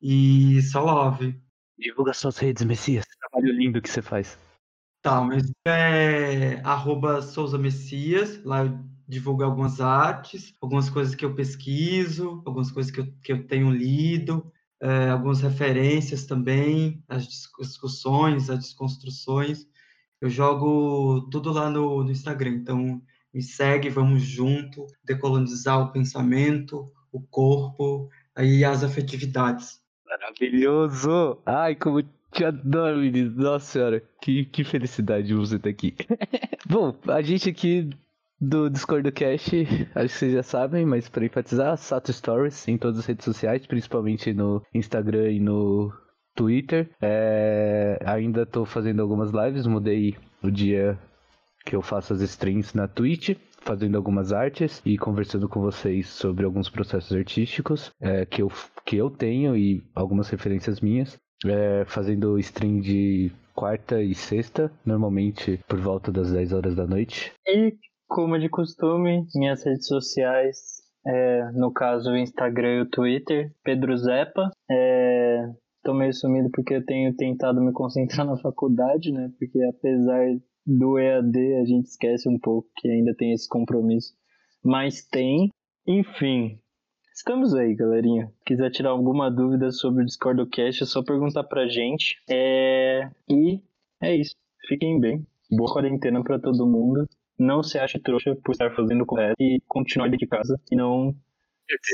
e só love. Divulga suas redes, Messias. Trabalho lindo que você faz. Tá, mas é arroba Souza Messias, lá eu divulgo algumas artes, algumas coisas que eu pesquiso, algumas coisas que eu, que eu tenho lido, é, algumas referências também, as discussões, as desconstruções. Eu jogo tudo lá no, no Instagram, então me segue, vamos junto, decolonizar o pensamento, o corpo e as afetividades. Maravilhoso! Ai, como te adoro, menino. Nossa senhora, que, que felicidade você estar aqui. Bom, a gente aqui do Discord do Cast, acho que vocês já sabem, mas para enfatizar, Sato Stories em todas as redes sociais, principalmente no Instagram e no Twitter. É, ainda estou fazendo algumas lives, mudei o dia que eu faço as streams na Twitch, fazendo algumas artes e conversando com vocês sobre alguns processos artísticos é, que, eu, que eu tenho e algumas referências minhas. É, fazendo stream de quarta e sexta, normalmente por volta das 10 horas da noite. E como de costume, minhas redes sociais, é, no caso o Instagram e o Twitter, Pedro Zepa. É, tô meio sumido porque eu tenho tentado me concentrar na faculdade, né? Porque apesar do EAD, a gente esquece um pouco que ainda tem esse compromisso. Mas tem. Enfim, estamos aí, galerinha. Quiser tirar alguma dúvida sobre o Discord Cast, é só perguntar pra gente. É... E é isso. Fiquem bem. Boa quarentena para todo mundo não se ache trouxa por estar fazendo o correto e continuar dentro de casa e não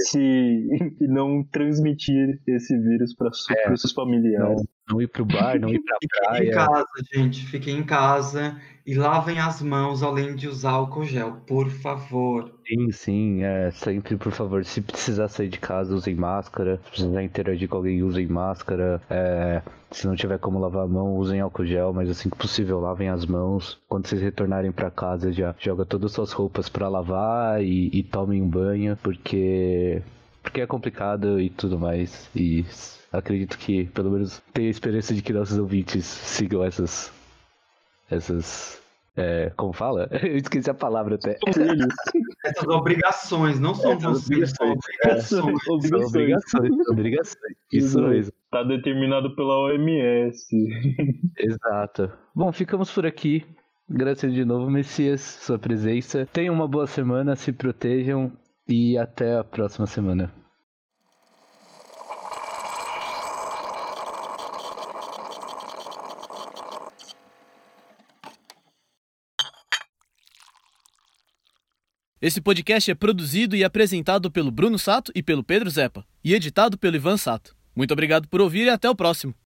se e não transmitir esse vírus para é, os seus familiares. Não, não ir pro bar, não ir pra praia. Fiquem em casa, gente. Fiquem em casa e lavem as mãos além de usar álcool gel, por favor. Sim, sim, é, sempre, por favor, se precisar sair de casa, usem máscara. Se precisar interagir com alguém, usem máscara. É, se não tiver como lavar a mão, usem álcool gel, mas assim que possível, lavem as mãos. Quando vocês retornarem para casa, já joga todas as suas roupas para lavar e, e tomem um banho, porque porque é complicado e tudo mais. E acredito que, pelo menos, tenho a esperança de que nossos ouvintes sigam essas. essas é, como fala? Eu esqueci a palavra até. Essas obrigações, não são vocês, são obrigações. São obrigações, obrigações. Isso mesmo. Tá determinado pela OMS. Exato. Bom, ficamos por aqui. Graças de novo, Messias, sua presença. Tenham uma boa semana, se protejam e até a próxima semana. Esse podcast é produzido e apresentado pelo Bruno Sato e pelo Pedro Zepa, e editado pelo Ivan Sato. Muito obrigado por ouvir e até o próximo.